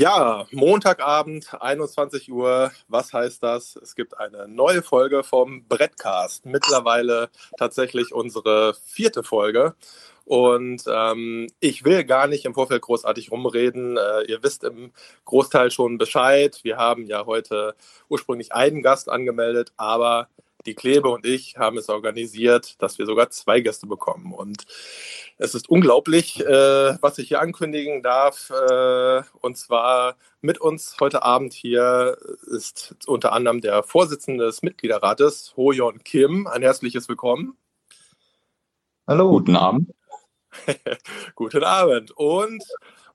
Ja, Montagabend, 21 Uhr. Was heißt das? Es gibt eine neue Folge vom Brettcast. Mittlerweile tatsächlich unsere vierte Folge. Und ähm, ich will gar nicht im Vorfeld großartig rumreden. Äh, ihr wisst im Großteil schon Bescheid. Wir haben ja heute ursprünglich einen Gast angemeldet, aber die Klebe und ich haben es organisiert, dass wir sogar zwei Gäste bekommen. Und es ist unglaublich, äh, was ich hier ankündigen darf. Äh, und zwar mit uns heute Abend hier ist unter anderem der Vorsitzende des Mitgliederrates, Ho-Yon Kim. Ein herzliches Willkommen. Hallo. Guten Abend. Guten Abend. Und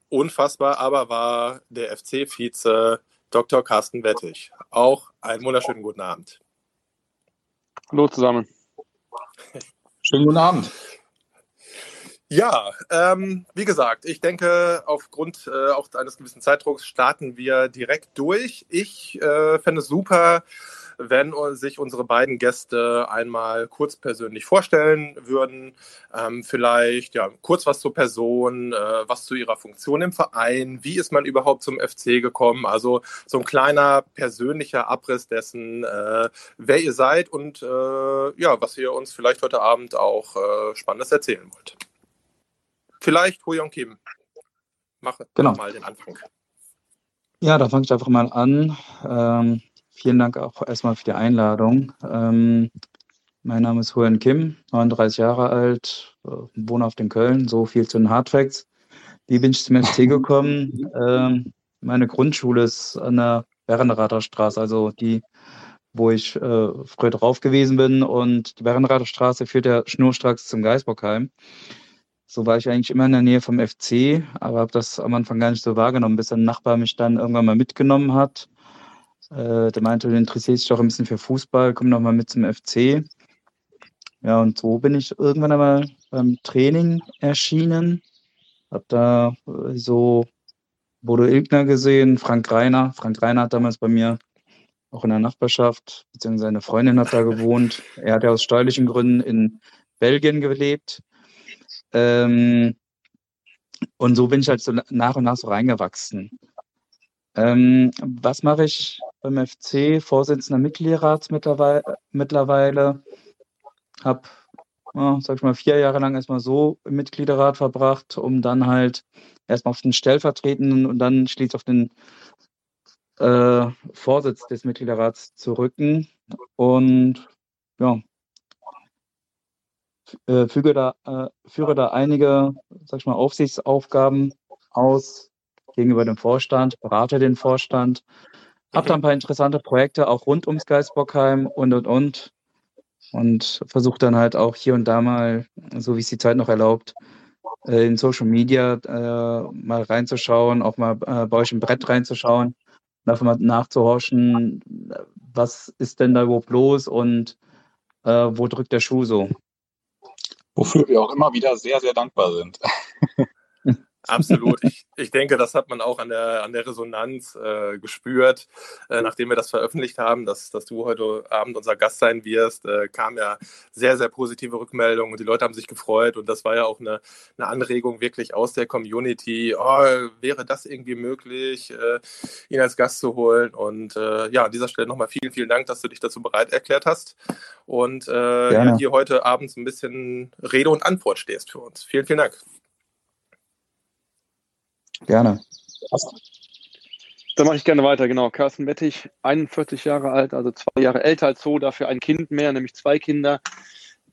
unfassbar aber war der FC-Vize Dr. Carsten Wettig. Auch einen wunderschönen guten Abend. Hallo zusammen. Schönen guten Abend. Ja, ähm, wie gesagt, ich denke, aufgrund äh, auch eines gewissen Zeitdrucks starten wir direkt durch. Ich äh, fände es super, wenn sich unsere beiden Gäste einmal kurz persönlich vorstellen würden. Ähm, vielleicht ja kurz was zur Person, äh, was zu ihrer Funktion im Verein, wie ist man überhaupt zum FC gekommen? Also so ein kleiner persönlicher Abriss dessen, äh, wer ihr seid und äh, ja, was ihr uns vielleicht heute Abend auch äh, Spannendes erzählen wollt. Vielleicht Huyong Kim. Mach genau. mal den Anfang. Ja, da fange ich einfach mal an. Ähm, Vielen Dank auch erstmal für die Einladung. Ähm, mein Name ist Huan Kim, 39 Jahre alt, äh, wohne auf den Köln, so viel zu den Hardfacts. Wie bin ich zum FC gekommen? Ähm, meine Grundschule ist an der Berrenrather Straße, also die, wo ich äh, früher drauf gewesen bin. Und die Berrenrather Straße führt ja schnurstracks zum Geisbockheim. So war ich eigentlich immer in der Nähe vom FC, aber habe das am Anfang gar nicht so wahrgenommen, bis ein Nachbar mich dann irgendwann mal mitgenommen hat äh, der meinte, du interessierst dich auch ein bisschen für Fußball, komm noch mal mit zum FC. Ja, und so bin ich irgendwann einmal beim Training erschienen. Hab da äh, so Bodo Ilgner gesehen, Frank Reiner. Frank Reiner hat damals bei mir auch in der Nachbarschaft, beziehungsweise seine Freundin hat da gewohnt. Er hat ja aus steuerlichen Gründen in Belgien gelebt. Ähm, und so bin ich halt so nach und nach so reingewachsen. Ähm, was mache ich beim FC? Vorsitzender Mitgliederrats mittlerweile. mittlerweile. Habe, ja, sag ich mal, vier Jahre lang erstmal so im Mitgliederrat verbracht, um dann halt erstmal auf den stellvertretenden und dann schließlich auf den äh, Vorsitz des Mitgliederrats zu rücken. Und ja, äh, füge da, äh, führe da einige, sag ich mal, Aufsichtsaufgaben aus, gegenüber dem Vorstand, berate den Vorstand, habe da ein paar interessante Projekte auch rund ums Geisbockheim und und und und versuche dann halt auch hier und da mal, so wie es die Zeit noch erlaubt, äh, in Social Media äh, mal reinzuschauen, auch mal äh, bei euch im Brett reinzuschauen, einfach mal nachzuhorchen, was ist denn da überhaupt los und äh, wo drückt der Schuh so. Wofür wir auch immer wieder sehr, sehr dankbar sind. Absolut. Ich, ich denke, das hat man auch an der, an der Resonanz äh, gespürt. Äh, nachdem wir das veröffentlicht haben, dass, dass du heute Abend unser Gast sein wirst, äh, kam ja sehr, sehr positive Rückmeldungen und die Leute haben sich gefreut. Und das war ja auch eine, eine Anregung wirklich aus der Community. Oh, wäre das irgendwie möglich, äh, ihn als Gast zu holen? Und äh, ja, an dieser Stelle nochmal vielen, vielen Dank, dass du dich dazu bereit erklärt hast und äh, ja, hier heute Abend ein bisschen Rede und Antwort stehst für uns. Vielen, vielen Dank. Gerne. Dann mache ich gerne weiter, genau. Carsten Wettig, 41 Jahre alt, also zwei Jahre älter als so, dafür ein Kind mehr, nämlich zwei Kinder.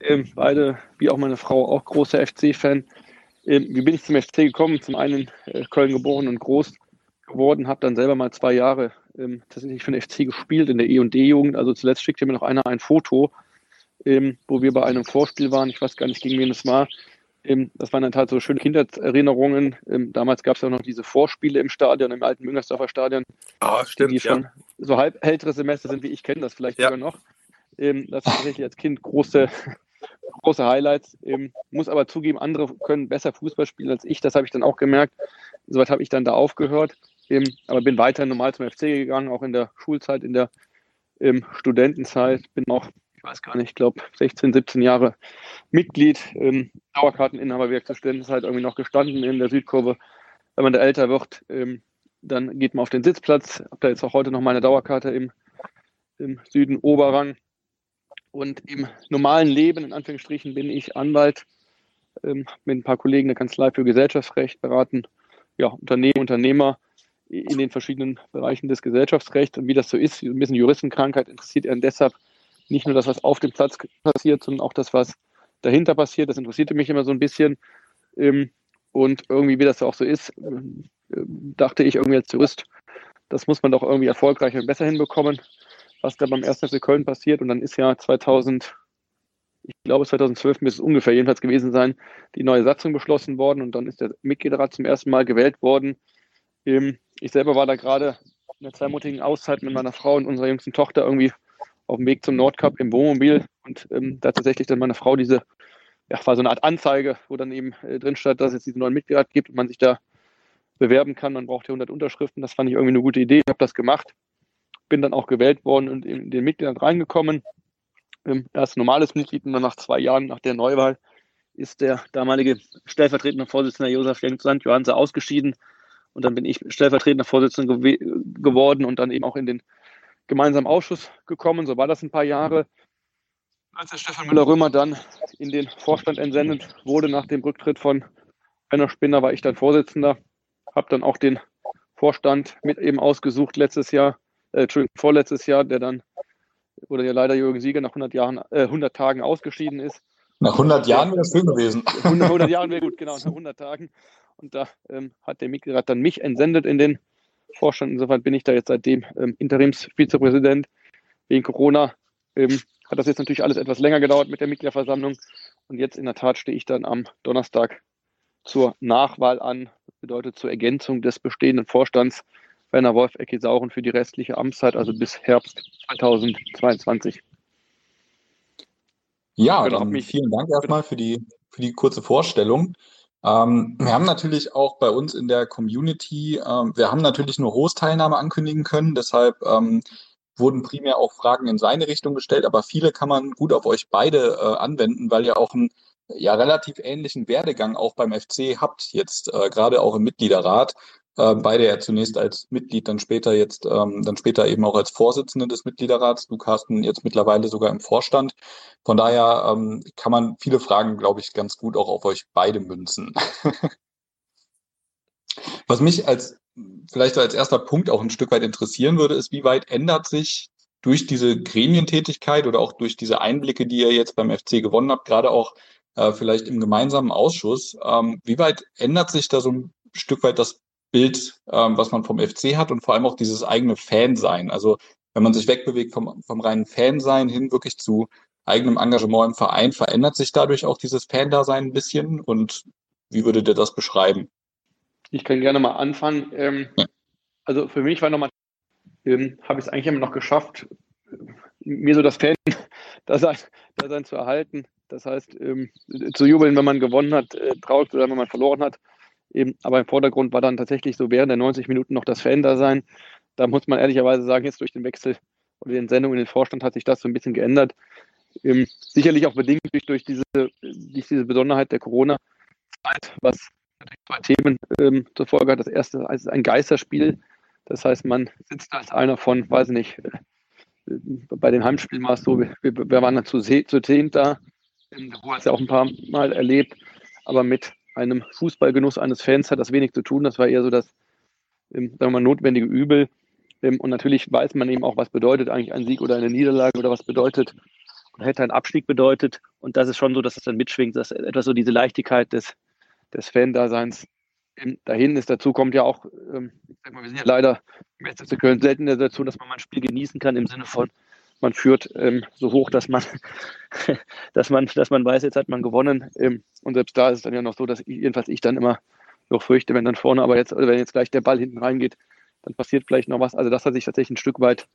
Ähm, beide, wie auch meine Frau, auch großer FC-Fan. Ähm, wie bin ich zum FC gekommen? Zum einen äh, Köln geboren und groß geworden, habe dann selber mal zwei Jahre ähm, tatsächlich für den FC gespielt in der E&D-Jugend. Also zuletzt schickte mir noch einer ein Foto, ähm, wo wir bei einem Vorspiel waren. Ich weiß gar nicht, gegen wen es war. Ähm, das waren dann halt so schöne Kindheitserinnerungen. Ähm, damals gab es ja noch diese Vorspiele im Stadion, im alten Müngersdorfer Stadion. Ah, stimmt. Die schon ja. so halb ältere Semester sind wie ich, kenne das vielleicht ja. sogar noch. Ähm, das war tatsächlich als Kind große, große Highlights. muss aber zugeben, andere können besser Fußball spielen als ich. Das habe ich dann auch gemerkt. Soweit habe ich dann da aufgehört. aber bin weiter normal zum FC gegangen, auch in der Schulzeit, in der Studentenzeit. Bin auch ich weiß gar nicht, ich glaube 16, 17 Jahre Mitglied, ähm, Dauerkarteninhaber, gesagt, ist halt irgendwie noch gestanden in der Südkurve. Wenn man da älter wird, ähm, dann geht man auf den Sitzplatz. Habe da jetzt auch heute noch meine Dauerkarte im, im Süden Oberrang. Und im normalen Leben, in Anführungsstrichen, bin ich Anwalt, ähm, mit ein paar Kollegen der Kanzlei für Gesellschaftsrecht beraten, ja, Unternehmen, Unternehmer in den verschiedenen Bereichen des Gesellschaftsrechts. Und wie das so ist, ein bisschen Juristenkrankheit interessiert einen deshalb nicht nur das, was auf dem Platz passiert, sondern auch das, was dahinter passiert. Das interessierte mich immer so ein bisschen. Ähm, und irgendwie, wie das auch so ist, äh, dachte ich irgendwie als Jurist, das muss man doch irgendwie erfolgreicher und besser hinbekommen, was da beim 1. FC Köln passiert. Und dann ist ja 2000, ich glaube 2012 müsste es ungefähr jedenfalls gewesen sein, die neue Satzung beschlossen worden und dann ist der Mitgliederrat zum ersten Mal gewählt worden. Ähm, ich selber war da gerade in der zweimonatigen Auszeit mit meiner Frau und unserer jüngsten Tochter irgendwie auf dem Weg zum Nordcup im Wohnmobil und ähm, da tatsächlich dann meine Frau diese, ja, war so eine Art Anzeige, wo dann eben äh, drin stand, dass es diesen neuen Mitglied gibt und man sich da bewerben kann. Man braucht ja 100 Unterschriften. Das fand ich irgendwie eine gute Idee. Ich habe das gemacht. Bin dann auch gewählt worden und in den Mitgliedern reingekommen. Ähm, erst normales Mitglied und dann nach zwei Jahren nach der Neuwahl ist der damalige stellvertretende Vorsitzende Josef Jensland Johanse ausgeschieden. Und dann bin ich stellvertretender Vorsitzender gew geworden und dann eben auch in den gemeinsamen Ausschuss gekommen. So war das ein paar Jahre. Als der Stefan Müller-Römer dann in den Vorstand entsendet wurde nach dem Rücktritt von Werner Spinner, war ich dann Vorsitzender. Habe dann auch den Vorstand mit eben ausgesucht letztes Jahr, äh, Entschuldigung, vorletztes Jahr, der dann, oder ja leider Jürgen Sieger nach 100, Jahren, äh, 100 Tagen ausgeschieden ist. Nach 100 Jahren wäre es schön gewesen. 100, 100 Jahren wäre gut, genau, nach 100 Tagen. Und da ähm, hat der Mitglied dann mich entsendet in den Vorstand. Insofern bin ich da jetzt seitdem ähm, Interimsvizepräsident. Wegen Corona ähm, hat das jetzt natürlich alles etwas länger gedauert mit der Mitgliederversammlung. Und jetzt in der Tat stehe ich dann am Donnerstag zur Nachwahl an. Das bedeutet zur Ergänzung des bestehenden Vorstands Werner Wolf Ecki Sauren für die restliche Amtszeit, also bis Herbst 2022. Ja, genau, vielen Dank erstmal für die, für die kurze Vorstellung. Ähm, wir haben natürlich auch bei uns in der Community, ähm, wir haben natürlich nur Hostteilnahme ankündigen können, deshalb ähm, wurden primär auch Fragen in seine Richtung gestellt, aber viele kann man gut auf euch beide äh, anwenden, weil ihr auch einen ja relativ ähnlichen Werdegang auch beim FC habt, jetzt äh, gerade auch im Mitgliederrat. Äh, beide ja zunächst als Mitglied, dann später jetzt, ähm, dann später eben auch als Vorsitzende des Mitgliederrats. Du, Carsten, jetzt mittlerweile sogar im Vorstand. Von daher ähm, kann man viele Fragen, glaube ich, ganz gut auch auf euch beide münzen. Was mich als vielleicht als erster Punkt auch ein Stück weit interessieren würde, ist, wie weit ändert sich durch diese Gremientätigkeit oder auch durch diese Einblicke, die ihr jetzt beim FC gewonnen habt, gerade auch äh, vielleicht im gemeinsamen Ausschuss, ähm, wie weit ändert sich da so ein Stück weit das Bild, ähm, was man vom FC hat und vor allem auch dieses eigene Fansein. Also wenn man sich wegbewegt vom, vom reinen Fansein hin wirklich zu eigenem Engagement im Verein, verändert sich dadurch auch dieses Fan-Dasein ein bisschen und wie würdet ihr das beschreiben? Ich kann gerne mal anfangen. Ähm, ja. Also für mich war nochmal, ähm, habe ich es eigentlich immer noch geschafft, mir so das Fan-Dasein Dasein zu erhalten. Das heißt, ähm, zu jubeln, wenn man gewonnen hat, äh, traurig zu sein, wenn man verloren hat. Eben, aber im Vordergrund war dann tatsächlich so während der 90 Minuten noch das Fan-Dasein. Da muss man ehrlicherweise sagen, jetzt durch den Wechsel oder den Sendungen in den Vorstand hat sich das so ein bisschen geändert. Ähm, sicherlich auch bedingt durch, durch, diese, durch diese Besonderheit der Corona-Zeit, was zwei Themen ähm, zur Folge hat. Das erste ist ein Geisterspiel. Das heißt, man sitzt als einer von, weiß nicht, äh, bei den Heimspielen war es so, wir, wir waren dann zu, zu zehn da. Du hast ja auch ein paar Mal erlebt, aber mit einem Fußballgenuss eines Fans hat das wenig zu tun. Das war eher so das, ähm, sagen wir mal, notwendige Übel. Ähm, und natürlich weiß man eben auch, was bedeutet eigentlich ein Sieg oder eine Niederlage oder was bedeutet oder hätte ein Abstieg bedeutet. Und das ist schon so, dass das dann mitschwingt, dass etwas so diese Leichtigkeit des, des Fan-Daseins ähm, dahin ist. Dazu kommt ja auch, ich sag mal, wir sind ja leider im SC Köln selten in der Situation, dass man mal ein Spiel genießen kann im Sinne von, man führt ähm, so hoch, dass man, dass man, dass man weiß, jetzt hat man gewonnen. Ähm, und selbst da ist es dann ja noch so, dass ich, jedenfalls ich dann immer noch fürchte, wenn dann vorne, aber jetzt, wenn jetzt gleich der Ball hinten reingeht, dann passiert vielleicht noch was. Also das hat sich tatsächlich ein Stück weit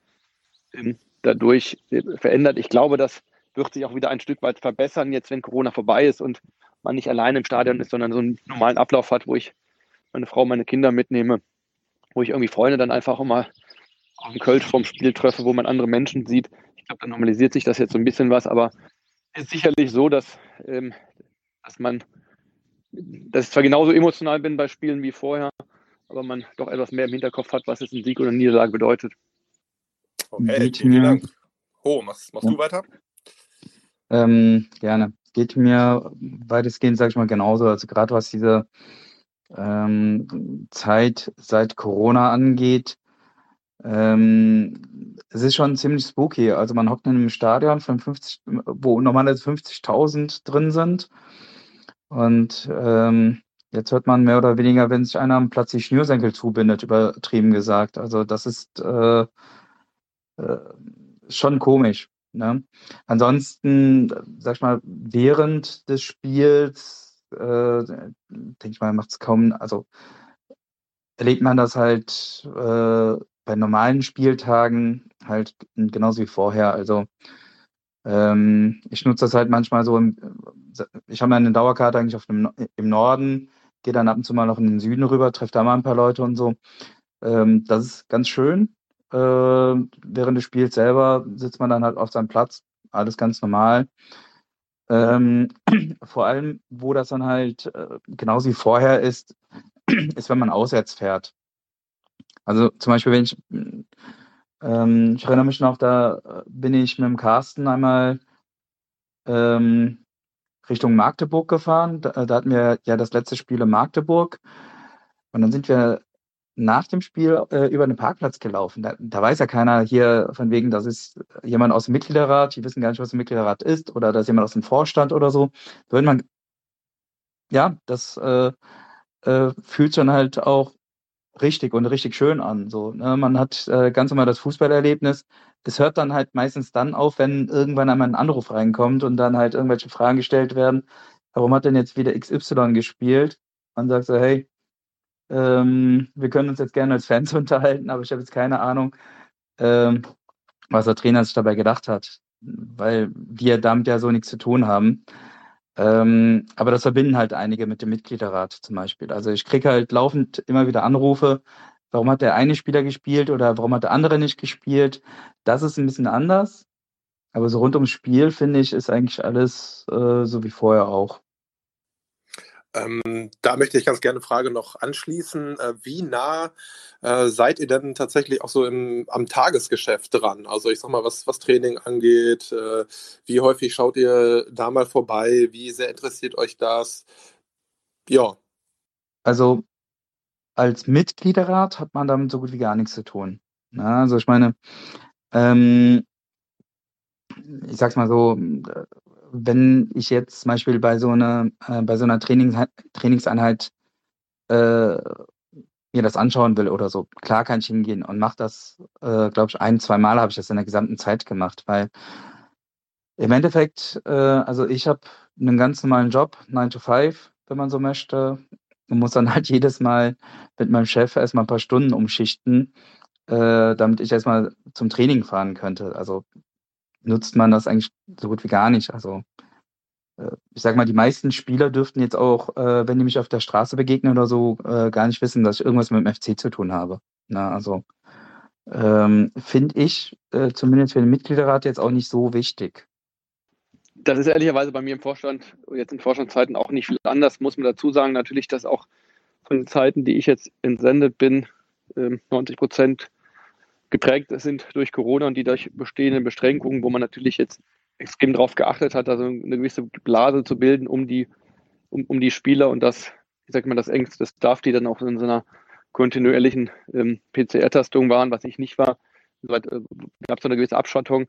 ähm, dadurch äh, verändert. Ich glaube, das wird sich auch wieder ein Stück weit verbessern, jetzt wenn Corona vorbei ist und man nicht allein im Stadion ist, sondern so einen normalen Ablauf hat, wo ich meine Frau, meine Kinder mitnehme, wo ich irgendwie Freunde dann einfach mal auf dem Kölsch vom Spiel treffe, wo man andere Menschen sieht. Ich glaube, da normalisiert sich das jetzt so ein bisschen was, aber es ist sicherlich so, dass, ähm, dass man, dass ich zwar genauso emotional bin bei Spielen wie vorher, aber man doch etwas mehr im Hinterkopf hat, was jetzt ein Sieg oder eine Niederlage bedeutet. Okay, Geht vielen mir, Dank. Ho, machst, machst ja. du weiter? Ähm, gerne. Geht mir weitestgehend, sage ich mal, genauso. Also gerade was diese ähm, Zeit seit Corona angeht, ähm, es ist schon ziemlich spooky. Also man hockt in einem Stadion von 50, wo normalerweise 50.000 drin sind. Und ähm, jetzt hört man mehr oder weniger, wenn sich einer am Platz die Schnürsenkel zubindet, übertrieben gesagt. Also das ist äh, äh, schon komisch. Ne? Ansonsten, sag ich mal, während des Spiels, äh, denke ich mal, macht es kaum, also erlebt man das halt äh, bei normalen Spieltagen halt genauso wie vorher. Also ähm, ich nutze das halt manchmal so, im, ich habe eine Dauerkarte eigentlich auf dem, im Norden, gehe dann ab und zu mal noch in den Süden rüber, treffe da mal ein paar Leute und so. Ähm, das ist ganz schön. Äh, während des Spiels selber sitzt man dann halt auf seinem Platz, alles ganz normal. Ähm, vor allem, wo das dann halt äh, genauso wie vorher ist, ist, wenn man auswärts fährt. Also zum Beispiel, wenn ich, ähm, ich erinnere mich noch, da bin ich mit dem Carsten einmal ähm, Richtung Magdeburg gefahren. Da, da, hatten wir ja das letzte Spiel in Magdeburg. Und dann sind wir nach dem Spiel äh, über den Parkplatz gelaufen. Da, da, weiß ja keiner hier von wegen, das ist jemand aus dem Mitgliederrat, die wissen gar nicht, was ein Mitgliederrat ist, oder da ist jemand aus dem Vorstand oder so. Da man, ja, das äh, äh, fühlt schon halt auch richtig und richtig schön an. So, ne? Man hat äh, ganz normal das Fußballerlebnis. Es hört dann halt meistens dann auf, wenn irgendwann einmal ein Anruf reinkommt und dann halt irgendwelche Fragen gestellt werden. Warum hat denn jetzt wieder XY gespielt? Man sagt so, hey, ähm, wir können uns jetzt gerne als Fans unterhalten, aber ich habe jetzt keine Ahnung, ähm, was der Trainer sich dabei gedacht hat, weil wir damit ja so nichts zu tun haben. Ähm, aber das verbinden halt einige mit dem Mitgliederrat zum Beispiel. Also ich kriege halt laufend immer wieder Anrufe, warum hat der eine Spieler gespielt oder warum hat der andere nicht gespielt. Das ist ein bisschen anders. Aber so rund ums Spiel, finde ich, ist eigentlich alles äh, so wie vorher auch. Ähm, da möchte ich ganz gerne eine Frage noch anschließen. Äh, wie nah äh, seid ihr denn tatsächlich auch so im, am Tagesgeschäft dran? Also ich sag mal, was, was Training angeht, äh, wie häufig schaut ihr da mal vorbei? Wie sehr interessiert euch das? Ja. Also als Mitgliederrat hat man damit so gut wie gar nichts zu tun. Ja, also ich meine, ähm, ich sag's mal so, wenn ich jetzt zum Beispiel bei so einer, äh, bei so einer Trainings Trainingseinheit äh, mir das anschauen will oder so, klar kann ich hingehen und mache das, äh, glaube ich, ein, zwei Mal habe ich das in der gesamten Zeit gemacht, weil im Endeffekt, äh, also ich habe einen ganz normalen Job, 9 to 5, wenn man so möchte, und muss dann halt jedes Mal mit meinem Chef erstmal ein paar Stunden umschichten, äh, damit ich erstmal zum Training fahren könnte. Also nutzt man das eigentlich so gut wie gar nicht. Also äh, ich sage mal, die meisten Spieler dürften jetzt auch, äh, wenn die mich auf der Straße begegnen oder so, äh, gar nicht wissen, dass ich irgendwas mit dem FC zu tun habe. Na, also ähm, finde ich zumindest für den Mitgliederrat jetzt auch nicht so wichtig. Das ist ehrlicherweise bei mir im Vorstand, jetzt in Vorstandszeiten auch nicht viel anders, muss man dazu sagen. Natürlich, dass auch von den Zeiten, die ich jetzt entsendet bin, 90 ähm, Prozent geprägt sind durch Corona und die durch bestehende Beschränkungen, wo man natürlich jetzt extrem darauf geachtet hat, also eine gewisse Blase zu bilden um die, um, um die Spieler und das, ich sag mal, das engste Staff, die dann auch in so einer kontinuierlichen ähm, PCR-Tastung waren, was ich nicht war. Soweit äh, gab es so eine gewisse Abschottung.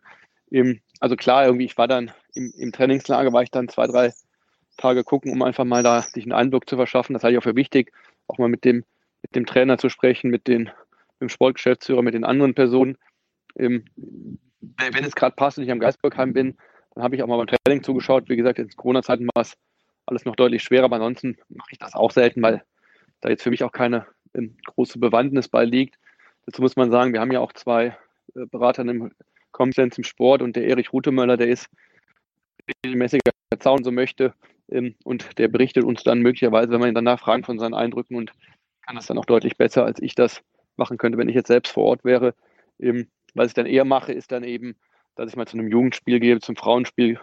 Ähm, also klar, irgendwie, ich war dann im, im Trainingslager, war ich dann zwei, drei Tage gucken, um einfach mal da sich einen Eindruck zu verschaffen. Das halte ich auch für wichtig, auch mal mit dem, mit dem Trainer zu sprechen, mit den dem Sportgeschäftsführer, mit den anderen Personen. Ähm, wenn es gerade passt und ich am Geisbergheim bin, dann habe ich auch mal beim Training zugeschaut. Wie gesagt, in Corona-Zeiten war es alles noch deutlich schwerer, aber ansonsten mache ich das auch selten, weil da jetzt für mich auch keine ähm, große Bewandtnis bei liegt. Dazu muss man sagen, wir haben ja auch zwei äh, Berater im Konsens im Sport und der Erich Rutemöller, der ist regelmäßiger Zaun, so möchte, ähm, und der berichtet uns dann möglicherweise, wenn man ihn danach fragen von seinen Eindrücken und kann das dann auch deutlich besser, als ich das machen könnte, wenn ich jetzt selbst vor Ort wäre. Ähm, was ich dann eher mache, ist dann eben, dass ich mal zu einem Jugendspiel gehe, zum Frauenspiel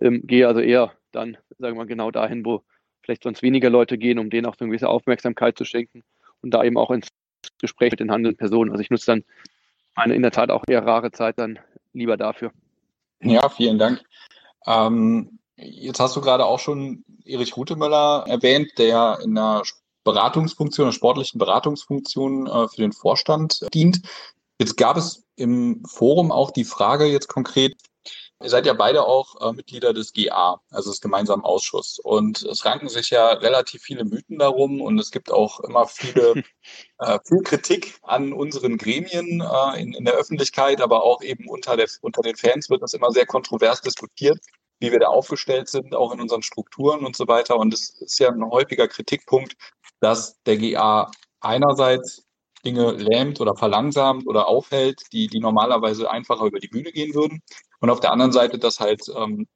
ähm, gehe, also eher dann, sagen wir mal, genau dahin, wo vielleicht sonst weniger Leute gehen, um denen auch eine gewisse Aufmerksamkeit zu schenken und da eben auch ins Gespräch mit den handelnden Personen. Also ich nutze dann eine in der Tat auch eher rare Zeit dann lieber dafür. Ja, vielen Dank. Ähm, jetzt hast du gerade auch schon Erich Rutemöller erwähnt, der in einer Beratungsfunktion, einer sportlichen Beratungsfunktion äh, für den Vorstand dient. Jetzt gab es im Forum auch die Frage jetzt konkret, Ihr seid ja beide auch äh, Mitglieder des GA, also des gemeinsamen Ausschusses. Und es ranken sich ja relativ viele Mythen darum und es gibt auch immer viele, äh, viel Kritik an unseren Gremien äh, in, in der Öffentlichkeit, aber auch eben unter, der, unter den Fans wird das immer sehr kontrovers diskutiert, wie wir da aufgestellt sind, auch in unseren Strukturen und so weiter. Und es ist ja ein häufiger Kritikpunkt, dass der GA einerseits Dinge lähmt oder verlangsamt oder aufhält, die, die normalerweise einfacher über die Bühne gehen würden. Und auf der anderen Seite, dass halt ähm,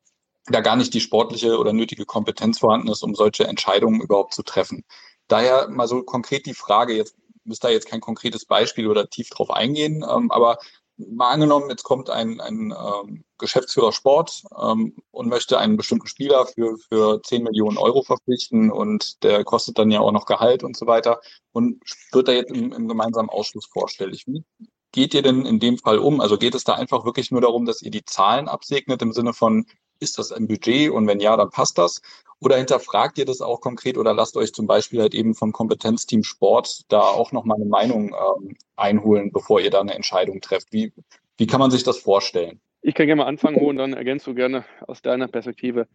da gar nicht die sportliche oder nötige Kompetenz vorhanden ist, um solche Entscheidungen überhaupt zu treffen. Daher mal so konkret die Frage, jetzt müsst da jetzt kein konkretes Beispiel oder tief drauf eingehen, ähm, aber mal angenommen, jetzt kommt ein, ein ähm, Geschäftsführer Sport ähm, und möchte einen bestimmten Spieler für, für 10 Millionen Euro verpflichten und der kostet dann ja auch noch Gehalt und so weiter und wird da jetzt im, im gemeinsamen Ausschuss vorstellig. Wie geht ihr denn in dem Fall um? Also geht es da einfach wirklich nur darum, dass ihr die Zahlen absegnet im Sinne von, ist das ein Budget und wenn ja, dann passt das? Oder hinterfragt ihr das auch konkret oder lasst euch zum Beispiel halt eben vom Kompetenzteam Sport da auch nochmal eine Meinung ähm, einholen, bevor ihr da eine Entscheidung trefft? Wie, wie kann man sich das vorstellen? Ich kann gerne mal anfangen, und dann ergänzt du gerne aus deiner Perspektive.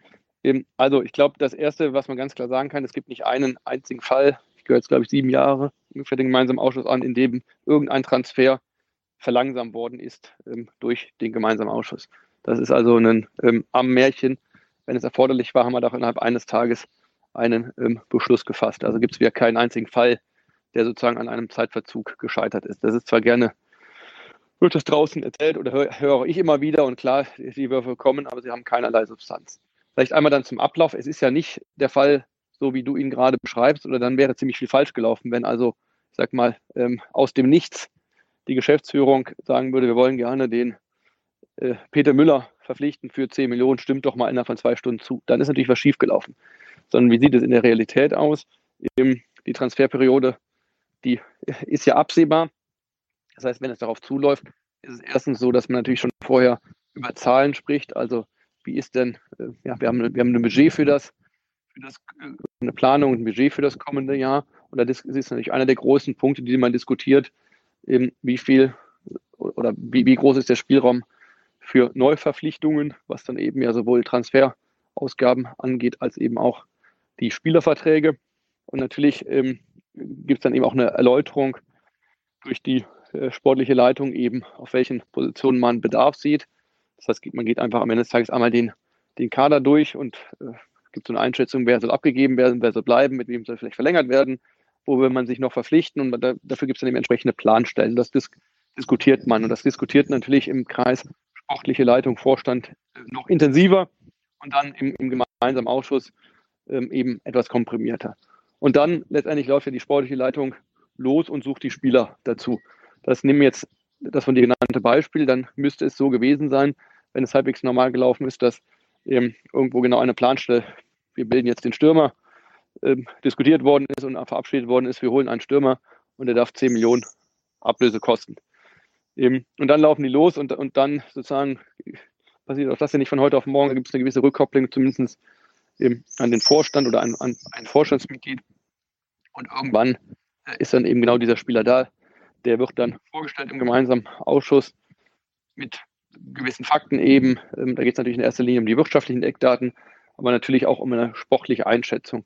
Also ich glaube, das Erste, was man ganz klar sagen kann, es gibt nicht einen einzigen Fall, ich gehöre jetzt, glaube ich, sieben Jahre ungefähr den gemeinsamen Ausschuss an, in dem irgendein Transfer verlangsamt worden ist ähm, durch den gemeinsamen Ausschuss. Das ist also ein ähm, am Märchen. Wenn es erforderlich war, haben wir doch innerhalb eines Tages einen ähm, Beschluss gefasst. Also gibt es wieder keinen einzigen Fall, der sozusagen an einem Zeitverzug gescheitert ist. Das ist zwar gerne, wird das draußen erzählt oder höre, höre ich immer wieder und klar, die Würfe kommen, aber sie haben keinerlei Substanz. Vielleicht einmal dann zum Ablauf. Es ist ja nicht der Fall, so wie du ihn gerade beschreibst, oder dann wäre ziemlich viel falsch gelaufen, wenn also, ich sag mal, ähm, aus dem Nichts die Geschäftsführung sagen würde, wir wollen gerne den äh, Peter Müller verpflichten für 10 Millionen, stimmt doch mal innerhalb von zwei Stunden zu. Dann ist natürlich was schiefgelaufen. Sondern wie sieht es in der Realität aus? Die Transferperiode, die ist ja absehbar. Das heißt, wenn es darauf zuläuft, ist es erstens so, dass man natürlich schon vorher über Zahlen spricht. Also wie ist denn, äh, ja, wir haben, wir haben ein Budget für das, für das, äh, eine Planung, ein Budget für das kommende Jahr. Und das ist natürlich einer der großen Punkte, die man diskutiert, eben wie viel oder wie, wie groß ist der Spielraum für Neuverpflichtungen, was dann eben ja sowohl Transferausgaben angeht, als eben auch die Spielerverträge. Und natürlich ähm, gibt es dann eben auch eine Erläuterung durch die äh, sportliche Leitung eben, auf welchen Positionen man Bedarf sieht. Das heißt, man geht einfach am Ende des Tages einmal den, den Kader durch und äh, gibt so eine Einschätzung, wer soll abgegeben werden, wer soll bleiben, mit wem soll vielleicht verlängert werden, wo will man sich noch verpflichten und da, dafür gibt es dann eben entsprechende Planstellen. Das dis diskutiert man und das diskutiert natürlich im Kreis sportliche Leitung, Vorstand äh, noch intensiver und dann im, im gemeinsamen Ausschuss ähm, eben etwas komprimierter. Und dann letztendlich läuft ja die sportliche Leitung los und sucht die Spieler dazu. Das nehmen wir jetzt das von dir genannte Beispiel, dann müsste es so gewesen sein, wenn es halbwegs normal gelaufen ist, dass ähm, irgendwo genau eine Planstelle, wir bilden jetzt den Stürmer, ähm, diskutiert worden ist und verabschiedet worden ist, wir holen einen Stürmer und der darf 10 Millionen Ablöse kosten. Eben. Und dann laufen die los und, und dann sozusagen passiert auch das ja nicht von heute auf morgen, da gibt es eine gewisse Rückkopplung zumindest an den Vorstand oder an, an ein Vorstandsmitglied. Und irgendwann ist dann eben genau dieser Spieler da. Der wird dann vorgestellt im gemeinsamen Ausschuss mit gewissen Fakten eben. Ähm, da geht es natürlich in erster Linie um die wirtschaftlichen Eckdaten, aber natürlich auch um eine sportliche Einschätzung.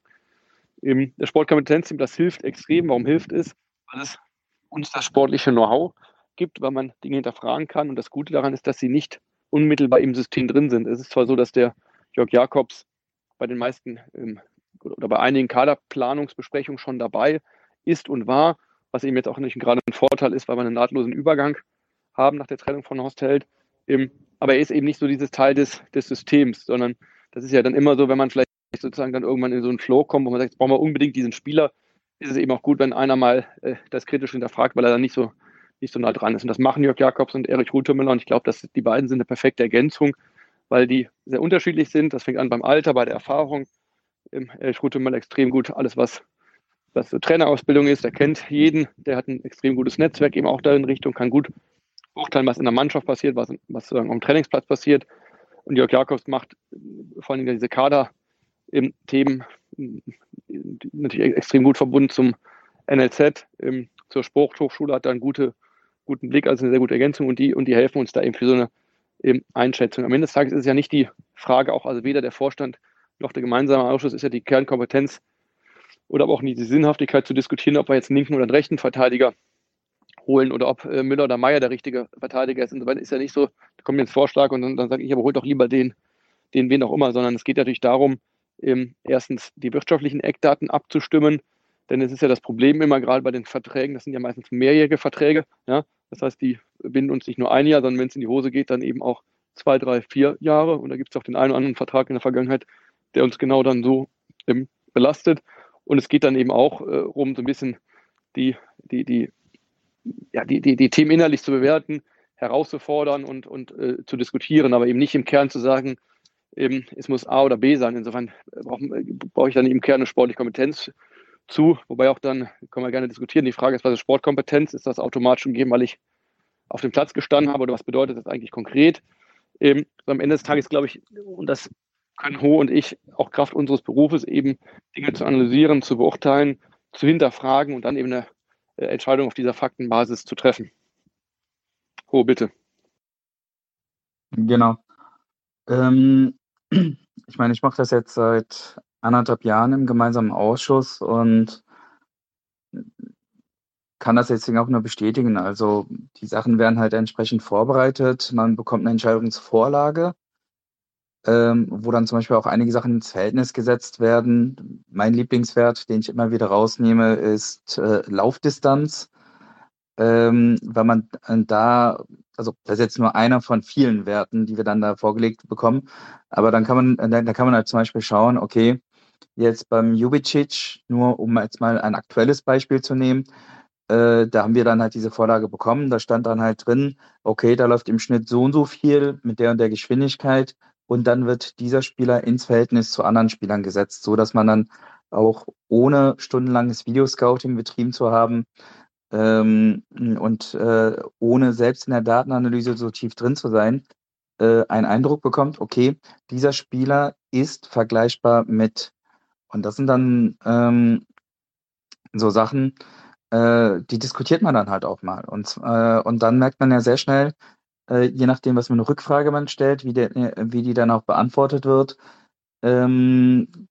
Eben das Sportkompetenzteam, das hilft extrem. Warum hilft es? Weil es uns das sportliche Know-how gibt, weil man Dinge hinterfragen kann. Und das Gute daran ist, dass sie nicht unmittelbar im System drin sind. Es ist zwar so, dass der Jörg Jakobs bei den meisten ähm, oder bei einigen Kaderplanungsbesprechungen schon dabei ist und war, was eben jetzt auch nicht gerade ein Vorteil ist, weil wir einen nahtlosen Übergang haben nach der Trennung von Horst Held. Ähm, aber er ist eben nicht so dieses Teil des, des Systems, sondern das ist ja dann immer so, wenn man vielleicht sozusagen dann irgendwann in so einen Flow kommt, wo man sagt, jetzt brauchen wir unbedingt diesen Spieler, ist es eben auch gut, wenn einer mal äh, das kritisch hinterfragt, weil er dann nicht so nicht so nah dran ist. Und das machen Jörg Jakobs und Erich Rutemüller. Und ich glaube, dass die beiden sind eine perfekte Ergänzung, weil die sehr unterschiedlich sind. Das fängt an beim Alter, bei der Erfahrung. Erich Rutemüller extrem gut alles, was was so Trainerausbildung ist. Der kennt jeden, der hat ein extrem gutes Netzwerk eben auch da in Richtung, kann gut beurteilen, was in der Mannschaft passiert, was, was sozusagen am Trainingsplatz passiert. Und Jörg Jakobs macht vor allem diese Kader-Themen natürlich extrem gut verbunden zum NLZ, zur Sporthochschule, hat da einen gute, guten Blick, also eine sehr gute Ergänzung und die, und die helfen uns da eben für so eine eben Einschätzung. Am Ende des Tages ist es ja nicht die Frage, auch also weder der Vorstand noch der gemeinsame Ausschuss ist ja die Kernkompetenz oder aber auch nicht die Sinnhaftigkeit zu diskutieren, ob wir jetzt einen linken oder einen rechten Verteidiger holen oder ob äh, Müller oder Meier der richtige Verteidiger ist. Insofern ist ja nicht so, da kommt jetzt Vorschlag und dann, dann sage ich, aber holt doch lieber den, den wen auch immer, sondern es geht natürlich darum, ähm, erstens die wirtschaftlichen Eckdaten abzustimmen, denn es ist ja das Problem immer gerade bei den Verträgen, das sind ja meistens mehrjährige Verträge, ja, das heißt, die binden uns nicht nur ein Jahr, sondern wenn es in die Hose geht, dann eben auch zwei, drei, vier Jahre. Und da gibt es auch den einen oder anderen Vertrag in der Vergangenheit, der uns genau dann so ähm, belastet und es geht dann eben auch äh, um so ein bisschen die, die, die ja, die, die, die Themen innerlich zu bewerten, herauszufordern und, und äh, zu diskutieren, aber eben nicht im Kern zu sagen, eben, es muss A oder B sein. Insofern brauche brauch ich dann im Kern eine sportliche Kompetenz zu, wobei auch dann, können wir gerne diskutieren, die Frage ist, was ist Sportkompetenz? Ist das automatisch gegeben, weil ich auf dem Platz gestanden habe oder was bedeutet das eigentlich konkret? Ähm, am Ende des Tages glaube ich, und das können Ho und ich auch Kraft unseres Berufes eben Dinge zu analysieren, zu beurteilen, zu hinterfragen und dann eben eine äh, Entscheidung auf dieser Faktenbasis zu treffen. Ho, bitte. Genau. Ähm, ich meine, ich mache das jetzt seit anderthalb Jahren im gemeinsamen Ausschuss und kann das jetzt auch nur bestätigen. Also die Sachen werden halt entsprechend vorbereitet. Man bekommt eine Entscheidungsvorlage ähm, wo dann zum Beispiel auch einige Sachen ins Verhältnis gesetzt werden. Mein Lieblingswert, den ich immer wieder rausnehme, ist äh, Laufdistanz, ähm, weil man äh, da, also das ist jetzt nur einer von vielen Werten, die wir dann da vorgelegt bekommen, aber dann kann man, da, da kann man halt zum Beispiel schauen, okay, jetzt beim Jubicic, nur um jetzt mal ein aktuelles Beispiel zu nehmen, äh, da haben wir dann halt diese Vorlage bekommen. Da stand dann halt drin, okay, da läuft im Schnitt so und so viel mit der und der Geschwindigkeit und dann wird dieser Spieler ins Verhältnis zu anderen Spielern gesetzt, so dass man dann auch ohne stundenlanges Videoscouting betrieben zu haben ähm, und äh, ohne selbst in der Datenanalyse so tief drin zu sein, äh, einen Eindruck bekommt, okay, dieser Spieler ist vergleichbar mit. Und das sind dann ähm, so Sachen, äh, die diskutiert man dann halt auch mal. Und, äh, und dann merkt man ja sehr schnell, äh, je nachdem, was für eine Rückfrage man stellt, wie, der, äh, wie die dann auch beantwortet wird. Ähm,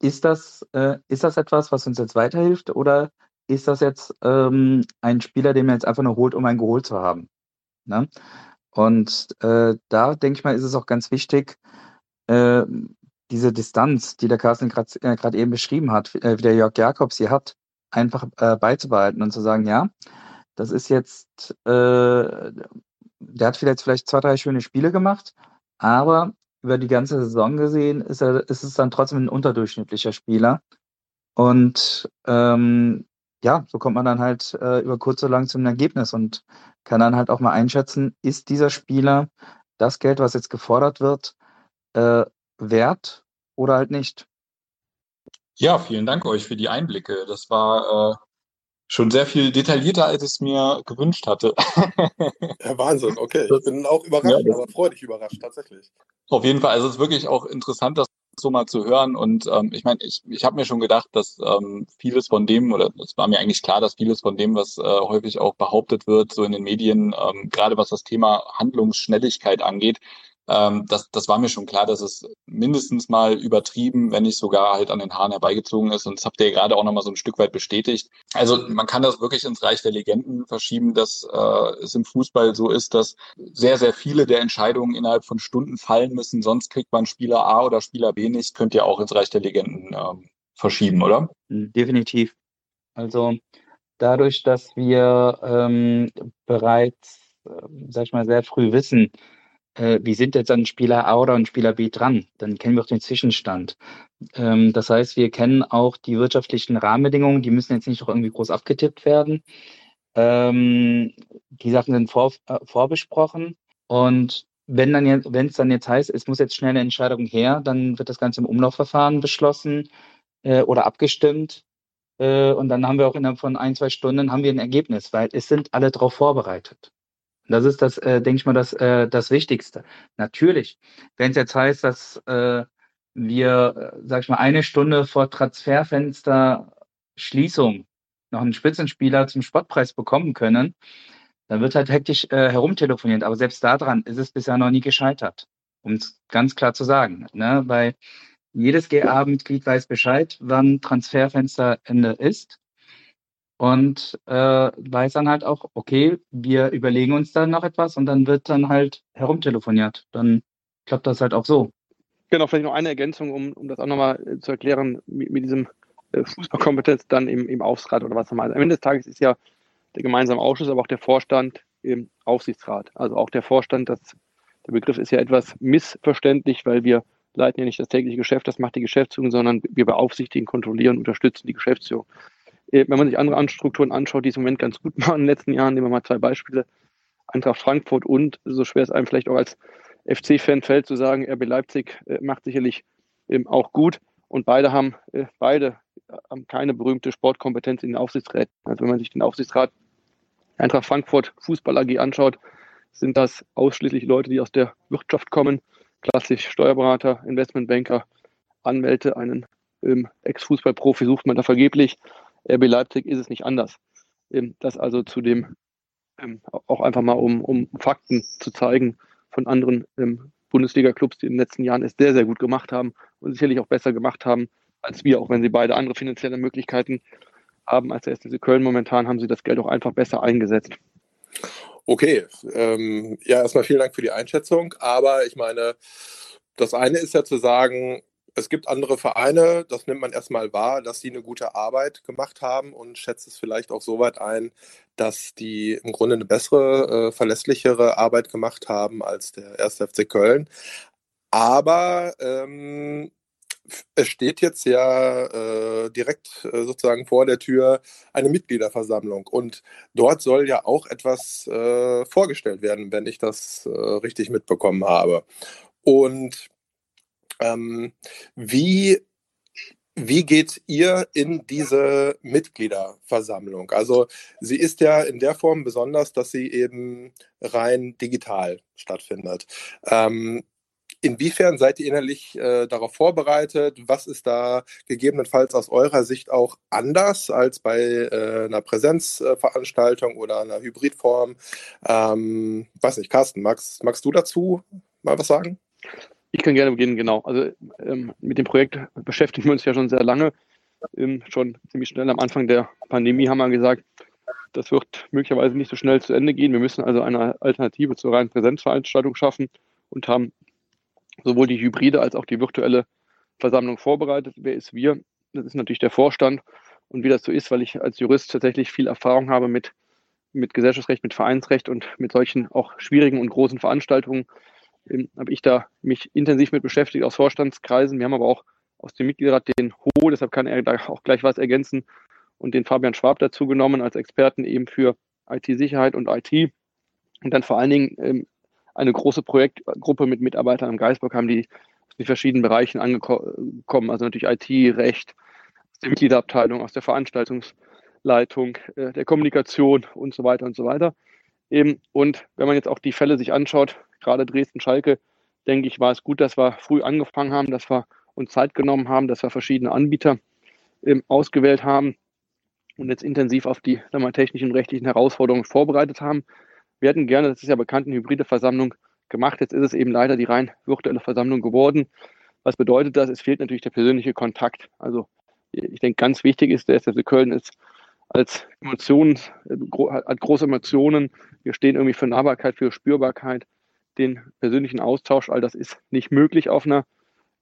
ist, das, äh, ist das etwas, was uns jetzt weiterhilft oder ist das jetzt ähm, ein Spieler, den man jetzt einfach nur holt, um einen geholt zu haben? Ne? Und äh, da denke ich mal, ist es auch ganz wichtig, äh, diese Distanz, die der Carsten gerade äh, eben beschrieben hat, wie der Jörg Jakobs sie hat, einfach beizubehalten und zu sagen, ja, das ist jetzt der hat vielleicht, vielleicht zwei, drei schöne Spiele gemacht, aber über die ganze Saison gesehen ist, er, ist es dann trotzdem ein unterdurchschnittlicher Spieler. Und ähm, ja, so kommt man dann halt äh, über kurz oder lang zum Ergebnis und kann dann halt auch mal einschätzen, ist dieser Spieler das Geld, was jetzt gefordert wird, äh, wert oder halt nicht. Ja, vielen Dank euch für die Einblicke. Das war äh, schon sehr viel detaillierter, als ich es mir gewünscht hatte. ja, Wahnsinn, okay. Ich bin auch überrascht, ja, aber freudig überrascht, tatsächlich. Auf jeden Fall, also es ist wirklich auch interessant, das so mal zu hören. Und ähm, ich meine, ich, ich habe mir schon gedacht, dass ähm, vieles von dem, oder es war mir eigentlich klar, dass vieles von dem, was äh, häufig auch behauptet wird, so in den Medien, ähm, gerade was das Thema Handlungsschnelligkeit angeht, ähm, das, das war mir schon klar, dass es mindestens mal übertrieben, wenn nicht sogar halt an den Haaren herbeigezogen ist. Und das habt ihr ja gerade auch nochmal so ein Stück weit bestätigt. Also man kann das wirklich ins Reich der Legenden verschieben, dass äh, es im Fußball so ist, dass sehr, sehr viele der Entscheidungen innerhalb von Stunden fallen müssen. Sonst kriegt man Spieler A oder Spieler B nicht. Könnt ihr auch ins Reich der Legenden äh, verschieben, oder? Definitiv. Also dadurch, dass wir ähm, bereits, äh, sag ich mal, sehr früh wissen, äh, wie sind jetzt an Spieler A oder an Spieler B dran? Dann kennen wir auch den Zwischenstand. Ähm, das heißt, wir kennen auch die wirtschaftlichen Rahmenbedingungen, die müssen jetzt nicht noch irgendwie groß abgetippt werden. Ähm, die Sachen sind vor, äh, vorbesprochen und wenn dann jetzt, wenn es dann jetzt heißt, es muss jetzt schnell eine Entscheidung her, dann wird das Ganze im Umlaufverfahren beschlossen äh, oder abgestimmt. Äh, und dann haben wir auch innerhalb von ein, zwei Stunden haben wir ein Ergebnis, weil es sind alle darauf vorbereitet. Das ist das, äh, denke ich mal, das, äh, das Wichtigste. Natürlich, wenn es jetzt heißt, dass äh, wir, äh, sag ich mal, eine Stunde vor Transferfenster Schließung noch einen Spitzenspieler zum Spottpreis bekommen können, dann wird halt hektisch äh, herumtelefoniert. Aber selbst daran ist es bisher noch nie gescheitert, um es ganz klar zu sagen. Ne? Weil jedes GA-Mitglied weiß Bescheid, wann Transferfensterende ist und äh, weiß dann halt auch, okay, wir überlegen uns dann noch etwas und dann wird dann halt herumtelefoniert. Dann klappt das halt auch so. Genau, vielleicht noch eine Ergänzung, um, um das auch nochmal äh, zu erklären, mit, mit diesem äh, Fußballkompetenz dann im, im Aufsichtsrat oder was nochmal. Am Ende des Tages ist ja der gemeinsame Ausschuss, aber auch der Vorstand im Aufsichtsrat. Also auch der Vorstand, das, der Begriff ist ja etwas missverständlich, weil wir leiten ja nicht das tägliche Geschäft, das macht die Geschäftsführung, sondern wir beaufsichtigen, kontrollieren, unterstützen die Geschäftsführung. Äh, wenn man sich andere Strukturen anschaut, die es im Moment ganz gut machen in den letzten Jahren, nehmen wir mal zwei Beispiele. Eintracht Frankfurt und, so schwer es einem vielleicht auch als FC-Fan fällt, zu sagen, RB Leipzig äh, macht sicherlich ähm, auch gut. Und beide haben, äh, beide haben keine berühmte Sportkompetenz in den Aufsichtsräten. Also wenn man sich den Aufsichtsrat Eintracht Frankfurt Fußball AG anschaut, sind das ausschließlich Leute, die aus der Wirtschaft kommen, klassisch Steuerberater, Investmentbanker, Anwälte, einen ähm, Ex-Fußballprofi sucht man da vergeblich. RB Leipzig ist es nicht anders. Ähm, das also zu dem, ähm, auch einfach mal um, um Fakten zu zeigen von anderen ähm, Bundesliga-Clubs, die in den letzten Jahren es sehr, sehr gut gemacht haben und sicherlich auch besser gemacht haben als wir, auch wenn sie beide andere finanzielle Möglichkeiten haben als der SC Köln. Momentan haben sie das Geld auch einfach besser eingesetzt. Okay, ähm, ja, erstmal vielen Dank für die Einschätzung. Aber ich meine, das eine ist ja zu sagen, es gibt andere Vereine, das nimmt man erstmal wahr, dass die eine gute Arbeit gemacht haben und schätzt es vielleicht auch so weit ein, dass die im Grunde eine bessere, äh, verlässlichere Arbeit gemacht haben als der 1. FC Köln. Aber ähm, es steht jetzt ja äh, direkt äh, sozusagen vor der Tür eine Mitgliederversammlung und dort soll ja auch etwas äh, vorgestellt werden, wenn ich das äh, richtig mitbekommen habe. Und ähm, wie, wie geht ihr in diese Mitgliederversammlung? Also sie ist ja in der Form besonders, dass sie eben rein digital stattfindet. Ähm, Inwiefern seid ihr innerlich äh, darauf vorbereitet? Was ist da gegebenenfalls aus eurer Sicht auch anders als bei äh, einer Präsenzveranstaltung oder einer Hybridform? Ähm, weiß nicht, Carsten, magst, magst du dazu mal was sagen? Ich kann gerne beginnen, genau. Also ähm, mit dem Projekt beschäftigen wir uns ja schon sehr lange. Ähm, schon ziemlich schnell am Anfang der Pandemie haben wir gesagt, das wird möglicherweise nicht so schnell zu Ende gehen. Wir müssen also eine Alternative zur reinen Präsenzveranstaltung schaffen und haben sowohl die hybride als auch die virtuelle Versammlung vorbereitet. Wer ist wir? Das ist natürlich der Vorstand. Und wie das so ist, weil ich als Jurist tatsächlich viel Erfahrung habe mit, mit Gesellschaftsrecht, mit Vereinsrecht und mit solchen auch schwierigen und großen Veranstaltungen, ähm, habe ich da mich intensiv mit beschäftigt aus Vorstandskreisen. Wir haben aber auch aus dem Mitgliederrat den Ho, deshalb kann er da auch gleich was ergänzen, und den Fabian Schwab dazu genommen als Experten eben für IT-Sicherheit und IT. Und dann vor allen Dingen ähm, eine große Projektgruppe mit Mitarbeitern am Geisburg haben, die aus den verschiedenen Bereichen angekommen, also natürlich IT, Recht, aus der Mitgliederabteilung, aus der Veranstaltungsleitung, äh, der Kommunikation und so weiter und so weiter. Eben, und wenn man jetzt auch die Fälle sich anschaut, gerade Dresden-Schalke, denke ich, war es gut, dass wir früh angefangen haben, dass wir uns Zeit genommen haben, dass wir verschiedene Anbieter ähm, ausgewählt haben und jetzt intensiv auf die mal, technischen und rechtlichen Herausforderungen vorbereitet haben. Wir hätten gerne, das ist ja bekannt, eine hybride Versammlung gemacht. Jetzt ist es eben leider die rein virtuelle Versammlung geworden. Was bedeutet das? Es fehlt natürlich der persönliche Kontakt. Also ich denke, ganz wichtig ist, der SFC Köln ist als Emotionen, hat große Emotionen. Wir stehen irgendwie für Nahbarkeit, für Spürbarkeit den persönlichen Austausch, all das ist nicht möglich auf einer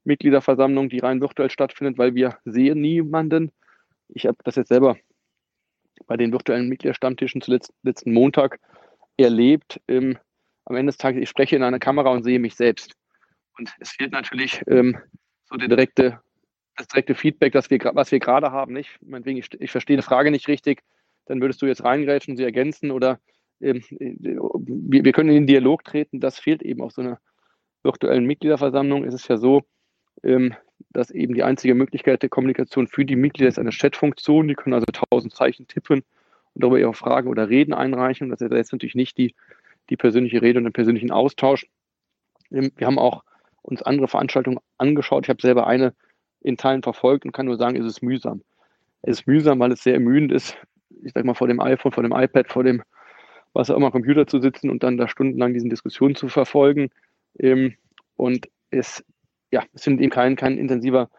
Mitgliederversammlung, die rein virtuell stattfindet, weil wir sehen niemanden. Ich habe das jetzt selber bei den virtuellen Mitgliederstammtischen zuletzt letzten Montag erlebt. Ähm, am Ende des Tages, ich spreche in einer Kamera und sehe mich selbst. Und es fehlt natürlich ähm, so der direkte, das direkte Feedback, das wir, was wir gerade haben. Nicht? Ich, ich verstehe eine Frage nicht richtig, dann würdest du jetzt reingrätschen, sie ergänzen oder wir, wir können in den Dialog treten, das fehlt eben auf so einer virtuellen Mitgliederversammlung. Es ist ja so, ähm, dass eben die einzige Möglichkeit der Kommunikation für die Mitglieder ist eine Chatfunktion. Die können also tausend Zeichen tippen und darüber ihre Fragen oder Reden einreichen. Das ersetzt natürlich nicht die, die persönliche Rede und den persönlichen Austausch. Wir haben auch uns andere Veranstaltungen angeschaut. Ich habe selber eine in Teilen verfolgt und kann nur sagen, es ist mühsam. Es ist mühsam, weil es sehr ermüdend ist, ich sag mal, vor dem iPhone, vor dem iPad, vor dem was auch immer Computer zu sitzen und dann da stundenlang diesen Diskussionen zu verfolgen. Ähm, und es, ja, es findet eben kein, kein intensiver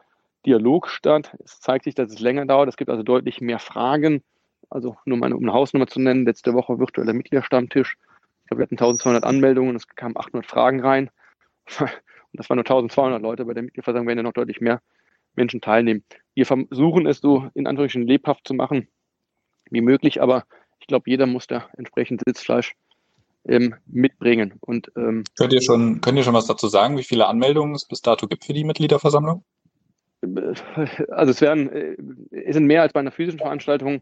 Dialog statt. Es zeigt sich, dass es länger dauert. Es gibt also deutlich mehr Fragen. Also nur mal um eine Hausnummer zu nennen, letzte Woche virtueller Mitgliederstammtisch. Ich glaube, wir hatten 1200 Anmeldungen, es kamen 800 Fragen rein. Und das waren nur 1200 Leute. Bei der Mitgliederversammlung werden ja noch deutlich mehr Menschen teilnehmen. Wir versuchen es so in Anführungsstrichen lebhaft zu machen wie möglich, aber ich glaube, jeder muss da entsprechend Sitzfleisch ähm, mitbringen. Und, ähm, könnt, ihr schon, könnt ihr schon was dazu sagen, wie viele Anmeldungen es bis dato gibt für die Mitgliederversammlung? Also es werden, äh, es sind mehr als bei einer physischen Veranstaltung.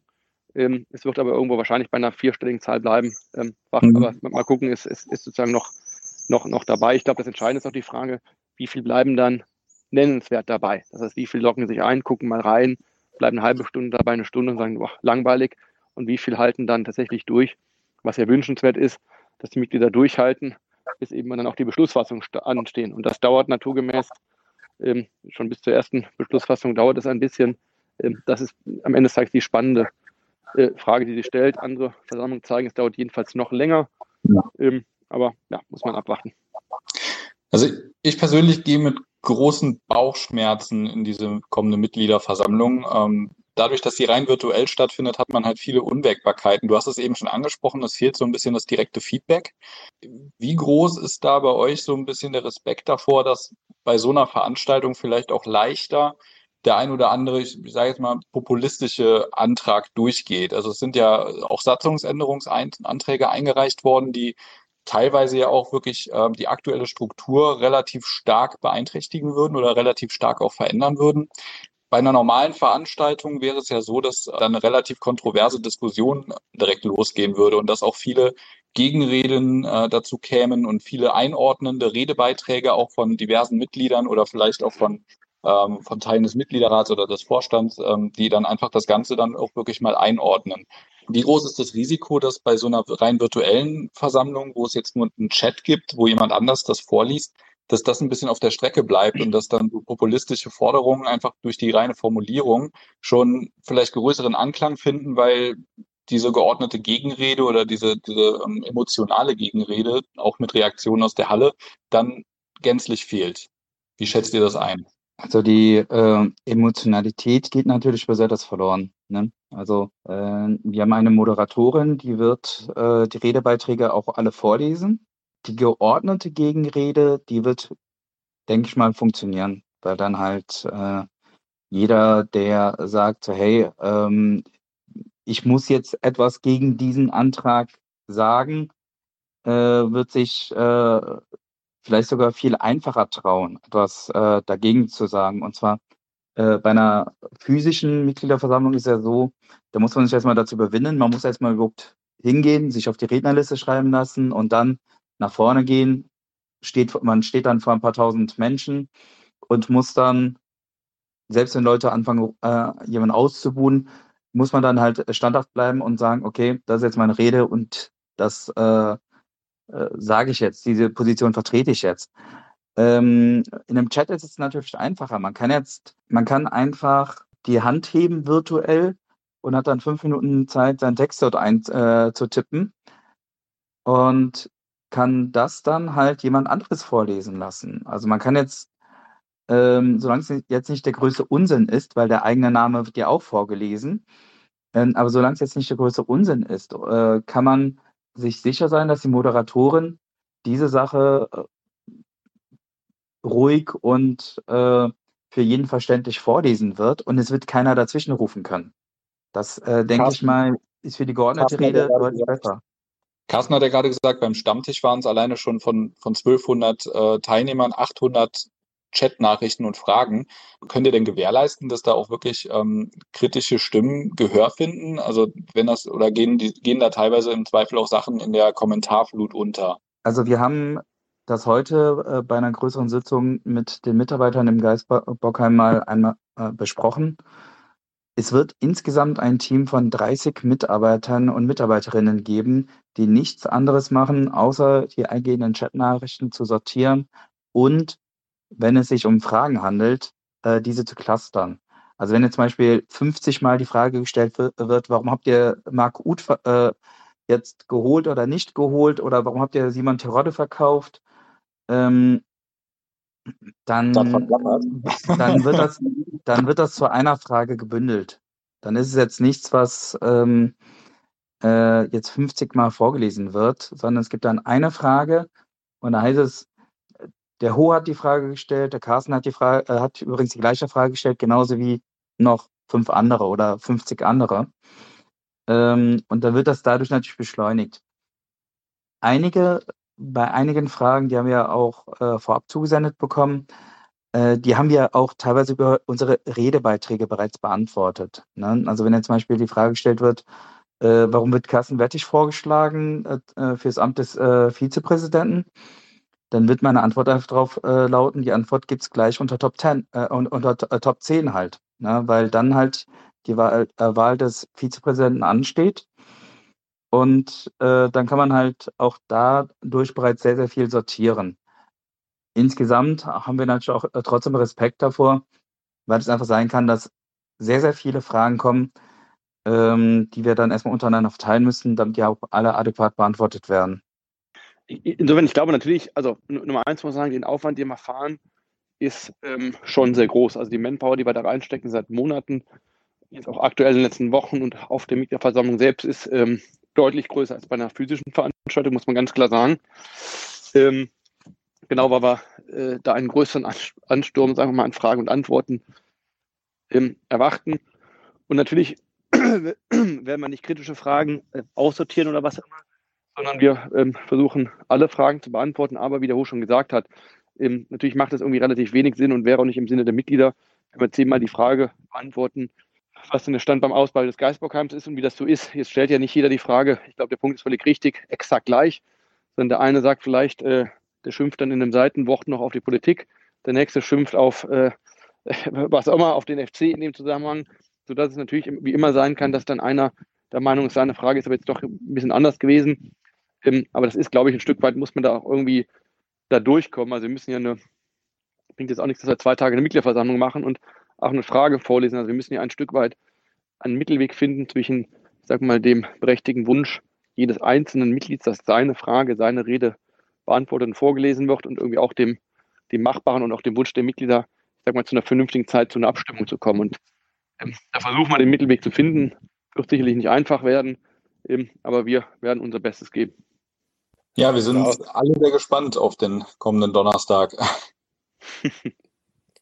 Ähm, es wird aber irgendwo wahrscheinlich bei einer vierstelligen Zahl bleiben. Ähm, mhm. Aber mal gucken, es ist, ist, ist, sozusagen noch, noch, noch dabei. Ich glaube, das Entscheidende ist auch die Frage, wie viel bleiben dann nennenswert dabei? Das heißt, wie viel locken sich ein, gucken mal rein, bleiben eine halbe Stunde dabei, eine Stunde und sagen, boah, langweilig. Und wie viel halten dann tatsächlich durch? Was ja wünschenswert ist, dass die Mitglieder durchhalten, bis eben dann auch die Beschlussfassung anstehen. Und das dauert naturgemäß ähm, schon bis zur ersten Beschlussfassung dauert es ein bisschen. Ähm, das ist am Ende des Tages die spannende äh, Frage, die sich stellt. Andere Versammlungen zeigen, es dauert jedenfalls noch länger. Ähm, aber ja, muss man abwarten. Also ich persönlich gehe mit großen Bauchschmerzen in diese kommende Mitgliederversammlung. Dadurch, dass sie rein virtuell stattfindet, hat man halt viele Unwägbarkeiten. Du hast es eben schon angesprochen, es fehlt so ein bisschen das direkte Feedback. Wie groß ist da bei euch so ein bisschen der Respekt davor, dass bei so einer Veranstaltung vielleicht auch leichter der ein oder andere, ich sage jetzt mal, populistische Antrag durchgeht. Also es sind ja auch Satzungsänderungsanträge eingereicht worden, die teilweise ja auch wirklich äh, die aktuelle Struktur relativ stark beeinträchtigen würden oder relativ stark auch verändern würden. Bei einer normalen Veranstaltung wäre es ja so, dass dann eine relativ kontroverse Diskussion direkt losgehen würde und dass auch viele Gegenreden äh, dazu kämen und viele einordnende Redebeiträge auch von diversen Mitgliedern oder vielleicht auch von ähm, von Teilen des Mitgliederrats oder des Vorstands, ähm, die dann einfach das Ganze dann auch wirklich mal einordnen. Wie groß ist das Risiko, dass bei so einer rein virtuellen Versammlung, wo es jetzt nur einen Chat gibt, wo jemand anders das vorliest, dass das ein bisschen auf der Strecke bleibt und dass dann populistische Forderungen einfach durch die reine Formulierung schon vielleicht größeren Anklang finden, weil diese geordnete Gegenrede oder diese, diese ähm, emotionale Gegenrede, auch mit Reaktionen aus der Halle, dann gänzlich fehlt. Wie schätzt ihr das ein? Also die äh, Emotionalität geht natürlich bei das verloren. Ne? Also äh, wir haben eine Moderatorin, die wird äh, die Redebeiträge auch alle vorlesen die geordnete Gegenrede, die wird, denke ich mal, funktionieren, weil dann halt äh, jeder, der sagt, so, hey, ähm, ich muss jetzt etwas gegen diesen Antrag sagen, äh, wird sich äh, vielleicht sogar viel einfacher trauen, etwas äh, dagegen zu sagen. Und zwar äh, bei einer physischen Mitgliederversammlung ist ja so, da muss man sich erstmal dazu überwinden, man muss erstmal überhaupt hingehen, sich auf die Rednerliste schreiben lassen und dann nach vorne gehen, steht, man steht dann vor ein paar tausend Menschen und muss dann, selbst wenn Leute anfangen, äh, jemanden auszubuhen, muss man dann halt standhaft bleiben und sagen, okay, das ist jetzt meine Rede und das äh, äh, sage ich jetzt, diese Position vertrete ich jetzt. Ähm, in einem Chat ist es natürlich einfacher. Man kann jetzt, man kann einfach die Hand heben virtuell und hat dann fünf Minuten Zeit, seinen Text dort einzutippen. Äh, und kann das dann halt jemand anderes vorlesen lassen. Also man kann jetzt, ähm, solange es jetzt nicht der größte Unsinn ist, weil der eigene Name wird ja auch vorgelesen, ähm, aber solange es jetzt nicht der größte Unsinn ist, äh, kann man sich sicher sein, dass die Moderatorin diese Sache äh, ruhig und äh, für jeden verständlich vorlesen wird und es wird keiner dazwischen rufen können. Das, äh, denke ich mal, ist für die geordnete Rede deutlich besser. Carsten hat ja gerade gesagt, beim Stammtisch waren es alleine schon von, von 1200 äh, Teilnehmern 800 Chat-Nachrichten und Fragen. Könnt ihr denn gewährleisten, dass da auch wirklich ähm, kritische Stimmen Gehör finden? Also wenn das oder gehen die gehen da teilweise im Zweifel auch Sachen in der Kommentarflut unter? Also wir haben das heute äh, bei einer größeren Sitzung mit den Mitarbeitern im Geist Bockheim mal einmal äh, besprochen. Es wird insgesamt ein Team von 30 Mitarbeitern und Mitarbeiterinnen geben, die nichts anderes machen, außer die eingehenden Chatnachrichten zu sortieren und, wenn es sich um Fragen handelt, äh, diese zu clustern. Also wenn jetzt zum Beispiel 50 Mal die Frage gestellt wird, warum habt ihr Marc Uth äh, jetzt geholt oder nicht geholt oder warum habt ihr Simon Terodde verkauft, ähm, dann, dann wird das, dann wird das zu einer Frage gebündelt. Dann ist es jetzt nichts, was ähm, äh, jetzt 50 Mal vorgelesen wird, sondern es gibt dann eine Frage und da heißt es, der Ho hat die Frage gestellt, der Carsten hat die Frage, äh, hat übrigens die gleiche Frage gestellt, genauso wie noch fünf andere oder 50 andere. Ähm, und dann wird das dadurch natürlich beschleunigt. Einige, bei einigen Fragen, die haben wir auch äh, vorab zugesendet bekommen, äh, die haben wir auch teilweise über unsere Redebeiträge bereits beantwortet. Ne? Also wenn jetzt zum Beispiel die Frage gestellt wird, äh, warum wird Carsten Wettig vorgeschlagen äh, äh, für das Amt des äh, Vizepräsidenten, dann wird meine Antwort einfach darauf lauten, die Antwort gibt es gleich unter Top 10, unter Top 10 halt ne? weil dann halt die Wahl, äh, Wahl des Vizepräsidenten ansteht. Und äh, dann kann man halt auch dadurch bereits sehr, sehr viel sortieren. Insgesamt haben wir natürlich auch äh, trotzdem Respekt davor, weil es einfach sein kann, dass sehr, sehr viele Fragen kommen, ähm, die wir dann erstmal untereinander verteilen müssen, damit die auch alle adäquat beantwortet werden. Insofern, ich glaube natürlich, also Nummer eins muss man sagen, den Aufwand, den wir fahren, ist ähm, schon sehr groß. Also die Manpower, die wir da reinstecken seit Monaten, jetzt auch aktuell in den letzten Wochen und auf der Mitgliederversammlung selbst ist ähm, deutlich größer als bei einer physischen Veranstaltung, muss man ganz klar sagen. Ähm, genau, weil wir äh, da einen größeren Ansturm, sagen wir mal, an Fragen und Antworten ähm, erwarten. Und natürlich werden wir nicht kritische Fragen äh, aussortieren oder was auch immer, sondern wir ähm, versuchen, alle Fragen zu beantworten. Aber wie der Hoch schon gesagt hat, ähm, natürlich macht das irgendwie relativ wenig Sinn und wäre auch nicht im Sinne der Mitglieder, wenn wir zehnmal die Frage beantworten, was denn der Stand beim Ausbau des Geistbaukheims ist und wie das so ist. Jetzt stellt ja nicht jeder die Frage, ich glaube, der Punkt ist völlig richtig, exakt gleich, sondern der eine sagt vielleicht, äh, der schimpft dann in einem Seitenwort noch auf die Politik, der nächste schimpft auf äh, was auch immer, auf den FC in dem Zusammenhang, sodass es natürlich wie immer sein kann, dass dann einer der Meinung ist, seine Frage ist aber jetzt doch ein bisschen anders gewesen. Ähm, aber das ist, glaube ich, ein Stück weit, muss man da auch irgendwie da durchkommen. Also wir müssen ja eine, bringt jetzt auch nichts, dass wir zwei Tage eine Mitgliederversammlung machen und auch eine Frage vorlesen. Also wir müssen ja ein Stück weit einen Mittelweg finden zwischen, ich sag mal, dem berechtigten Wunsch jedes einzelnen Mitglieds, dass seine Frage, seine Rede beantwortet und vorgelesen wird und irgendwie auch dem, dem Machbaren und auch dem Wunsch der Mitglieder, ich sag mal, zu einer vernünftigen Zeit zu einer Abstimmung zu kommen. Und ähm, da versuchen wir den Mittelweg zu finden. Wird sicherlich nicht einfach werden, ähm, aber wir werden unser Bestes geben. Ja, wir sind ja. alle sehr gespannt auf den kommenden Donnerstag.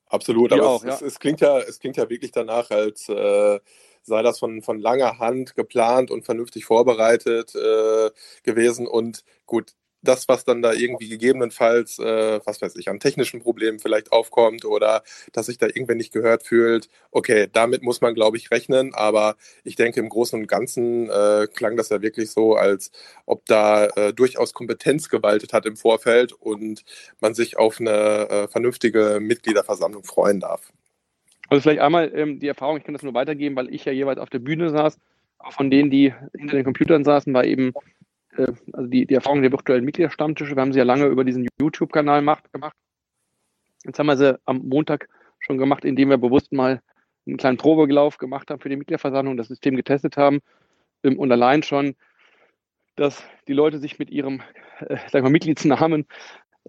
Absolut, aber auch, es, ja. es, es, klingt ja, es klingt ja wirklich danach, als äh, sei das von, von langer Hand geplant und vernünftig vorbereitet äh, gewesen. Und gut, das, was dann da irgendwie gegebenenfalls, äh, was weiß ich, an technischen Problemen vielleicht aufkommt oder dass sich da irgendwer nicht gehört fühlt, okay, damit muss man, glaube ich, rechnen. Aber ich denke, im Großen und Ganzen äh, klang das ja wirklich so, als ob da äh, durchaus Kompetenz gewaltet hat im Vorfeld und man sich auf eine äh, vernünftige Mitgliederversammlung freuen darf. Also vielleicht einmal ähm, die Erfahrung, ich kann das nur weitergeben, weil ich ja jeweils auf der Bühne saß. Auch von denen, die hinter den Computern saßen, war eben äh, also die, die Erfahrung der virtuellen Mitgliederstammtische, wir haben sie ja lange über diesen YouTube-Kanal gemacht. Jetzt haben wir sie am Montag schon gemacht, indem wir bewusst mal einen kleinen Probelauf gemacht haben für die Mitgliederversammlung, das System getestet haben ähm, und allein schon, dass die Leute sich mit ihrem äh, sagen wir, Mitgliedsnamen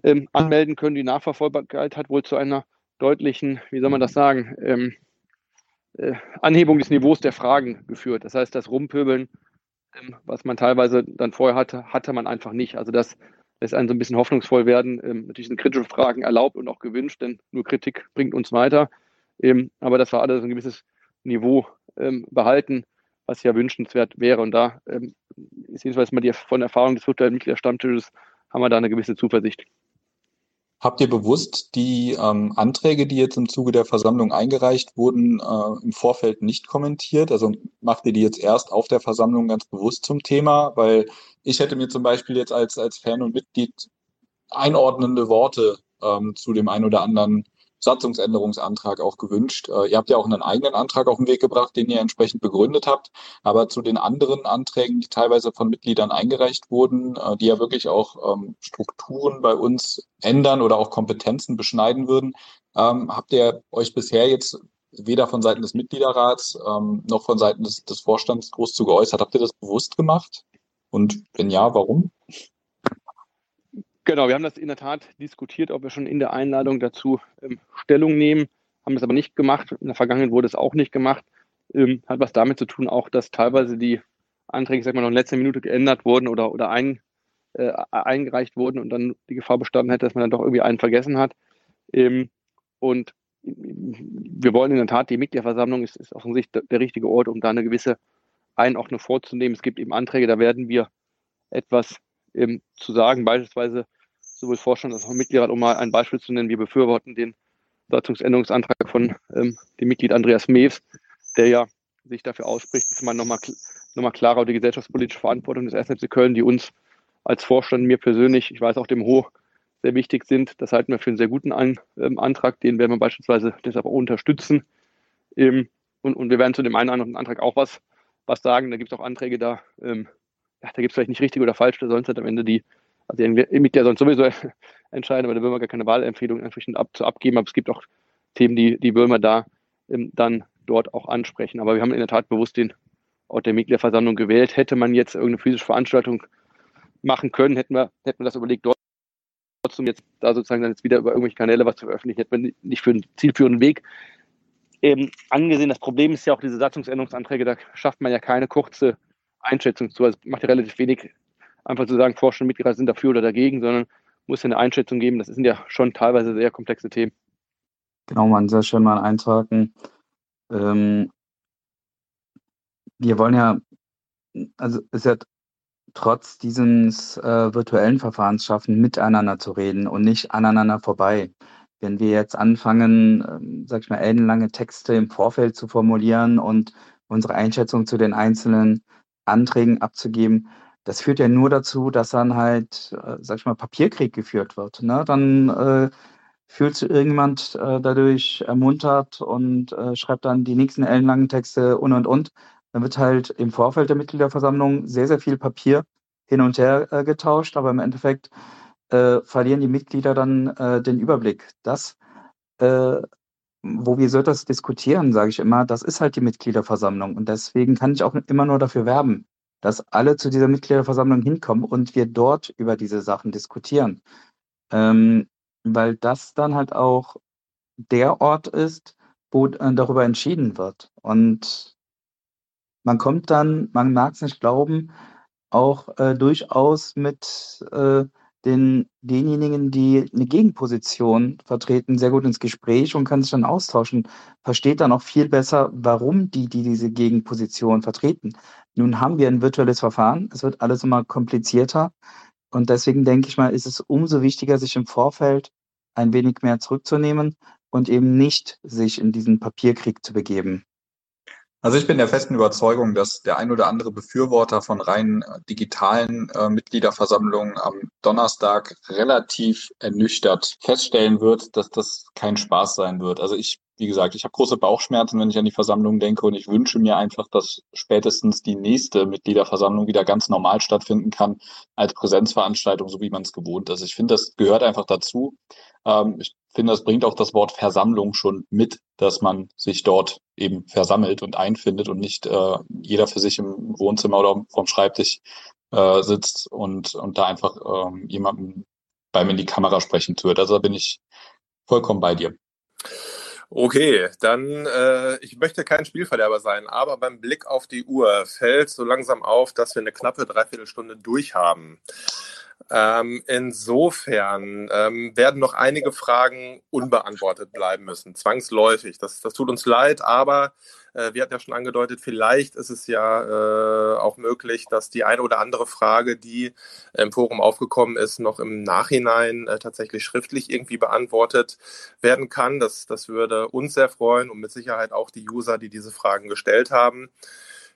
ähm, anmelden können. Die Nachverfolgbarkeit hat wohl zu einer deutlichen, wie soll man das sagen, ähm, äh, Anhebung des Niveaus der Fragen geführt. Das heißt, das Rumpöbeln was man teilweise dann vorher hatte, hatte man einfach nicht. Also das lässt einen so ein bisschen hoffnungsvoll werden. Ähm, natürlich sind kritische Fragen erlaubt und auch gewünscht, denn nur Kritik bringt uns weiter. Ähm, aber das war alles ein gewisses Niveau behalten, was ja wünschenswert wäre. Und da ist jedenfalls mal die von Erfahrung des virtuellen Mitgliederstammtisches haben wir da eine gewisse Zuversicht. Habt ihr bewusst die ähm, Anträge, die jetzt im Zuge der Versammlung eingereicht wurden, äh, im Vorfeld nicht kommentiert? Also macht ihr die jetzt erst auf der Versammlung ganz bewusst zum Thema? Weil ich hätte mir zum Beispiel jetzt als, als Fan und Mitglied einordnende Worte ähm, zu dem einen oder anderen Satzungsänderungsantrag auch gewünscht. Äh, ihr habt ja auch einen eigenen Antrag auf den Weg gebracht, den ihr entsprechend begründet habt. Aber zu den anderen Anträgen, die teilweise von Mitgliedern eingereicht wurden, äh, die ja wirklich auch ähm, Strukturen bei uns ändern oder auch Kompetenzen beschneiden würden, ähm, habt ihr euch bisher jetzt weder von Seiten des Mitgliederrats ähm, noch von Seiten des, des Vorstands groß zu geäußert. Habt ihr das bewusst gemacht? Und wenn ja, warum? Genau, wir haben das in der Tat diskutiert, ob wir schon in der Einladung dazu ähm, Stellung nehmen, haben das aber nicht gemacht. In der Vergangenheit wurde es auch nicht gemacht. Ähm, hat was damit zu tun, auch dass teilweise die Anträge, sag mal, noch in letzter Minute geändert wurden oder, oder ein, äh, eingereicht wurden und dann die Gefahr bestanden hätte, dass man dann doch irgendwie einen vergessen hat. Ähm, und wir wollen in der Tat, die Mitgliederversammlung ist, ist Sicht der richtige Ort, um da eine gewisse Einordnung vorzunehmen. Es gibt eben Anträge, da werden wir etwas eben zu sagen, beispielsweise sowohl Vorstand als auch Mitglied, um mal ein Beispiel zu nennen, wir befürworten den Satzungsänderungsantrag von ähm, dem Mitglied Andreas Mews, der ja sich dafür ausspricht, dass man nochmal noch mal klarer die gesellschaftspolitische Verantwortung des SNFC Köln, die uns als Vorstand, mir persönlich, ich weiß auch dem Hoch, sehr wichtig sind. Das halten wir für einen sehr guten An ähm, Antrag, den werden wir beispielsweise deshalb auch unterstützen. Ähm, und, und wir werden zu dem einen oder anderen Antrag auch was, was sagen. Da gibt es auch Anträge, da ähm, ja, da gibt es vielleicht nicht richtig oder falsch, da sollen es halt am Ende die, also die Mitglieder sollen sowieso entscheiden, aber da will man gar keine Wahlempfehlung entsprechend ab, zu abgeben, aber es gibt auch Themen, die, die wir da ähm, dann dort auch ansprechen. Aber wir haben in der Tat bewusst den Ort der Mitgliederversammlung gewählt. Hätte man jetzt irgendeine physische Veranstaltung machen können, hätten wir, hätten wir das überlegt, dort trotzdem jetzt da sozusagen dann jetzt wieder über irgendwelche Kanäle was zu veröffentlichen, hätten wir nicht für einen zielführenden Weg eben angesehen. Das Problem ist ja auch diese Satzungsänderungsanträge, da schafft man ja keine kurze Einschätzung zu. Also es macht ja relativ wenig, einfach zu sagen, Forscher und Mitglieder sind dafür oder dagegen, sondern muss ja eine Einschätzung geben. Das sind ja schon teilweise sehr komplexe Themen. Genau, man sehr schön mal eintragen. Ähm, wir wollen ja, also es ist ja trotz dieses äh, virtuellen Verfahrens schaffen, miteinander zu reden und nicht aneinander vorbei. Wenn wir jetzt anfangen, ähm, sag ich mal, ellenlange Texte im Vorfeld zu formulieren und unsere Einschätzung zu den einzelnen Anträgen abzugeben, das führt ja nur dazu, dass dann halt, äh, sag ich mal, Papierkrieg geführt wird. Ne? Dann äh, fühlt sich irgendjemand äh, dadurch ermuntert und äh, schreibt dann die nächsten ellenlangen Texte und und und. Dann wird halt im Vorfeld der Mitgliederversammlung sehr, sehr viel Papier hin und her äh, getauscht, aber im Endeffekt äh, verlieren die Mitglieder dann äh, den Überblick. Das, äh, wo wir so das diskutieren, sage ich immer, das ist halt die Mitgliederversammlung. Und deswegen kann ich auch immer nur dafür werben, dass alle zu dieser Mitgliederversammlung hinkommen und wir dort über diese Sachen diskutieren. Ähm, weil das dann halt auch der Ort ist, wo äh, darüber entschieden wird. Und man kommt dann, man mag es nicht glauben, auch äh, durchaus mit äh, den, denjenigen, die eine Gegenposition vertreten, sehr gut ins Gespräch und kann sich dann austauschen, versteht dann auch viel besser, warum die, die diese Gegenposition vertreten. Nun haben wir ein virtuelles Verfahren, es wird alles immer komplizierter und deswegen denke ich mal, ist es umso wichtiger, sich im Vorfeld ein wenig mehr zurückzunehmen und eben nicht sich in diesen Papierkrieg zu begeben. Also ich bin der festen Überzeugung, dass der ein oder andere Befürworter von rein äh, digitalen äh, Mitgliederversammlungen am Donnerstag relativ ernüchtert feststellen wird, dass das kein Spaß sein wird. Also ich, wie gesagt, ich habe große Bauchschmerzen, wenn ich an die Versammlung denke und ich wünsche mir einfach, dass spätestens die nächste Mitgliederversammlung wieder ganz normal stattfinden kann als Präsenzveranstaltung, so wie man es gewohnt ist. Ich finde, das gehört einfach dazu. Ähm, ich finde, das bringt auch das Wort Versammlung schon mit, dass man sich dort eben versammelt und einfindet und nicht äh, jeder für sich im Wohnzimmer oder vom Schreibtisch äh, sitzt und, und da einfach ähm, jemandem beim in die Kamera sprechen hört. Also da bin ich vollkommen bei dir. Okay, dann, äh, ich möchte kein Spielverderber sein, aber beim Blick auf die Uhr fällt so langsam auf, dass wir eine knappe Dreiviertelstunde durch haben. Ähm, insofern ähm, werden noch einige Fragen unbeantwortet bleiben müssen, zwangsläufig. Das, das tut uns leid, aber äh, wir hatten ja schon angedeutet, vielleicht ist es ja äh, auch möglich, dass die eine oder andere Frage, die im Forum aufgekommen ist, noch im Nachhinein äh, tatsächlich schriftlich irgendwie beantwortet werden kann. Das, das würde uns sehr freuen und mit Sicherheit auch die User, die diese Fragen gestellt haben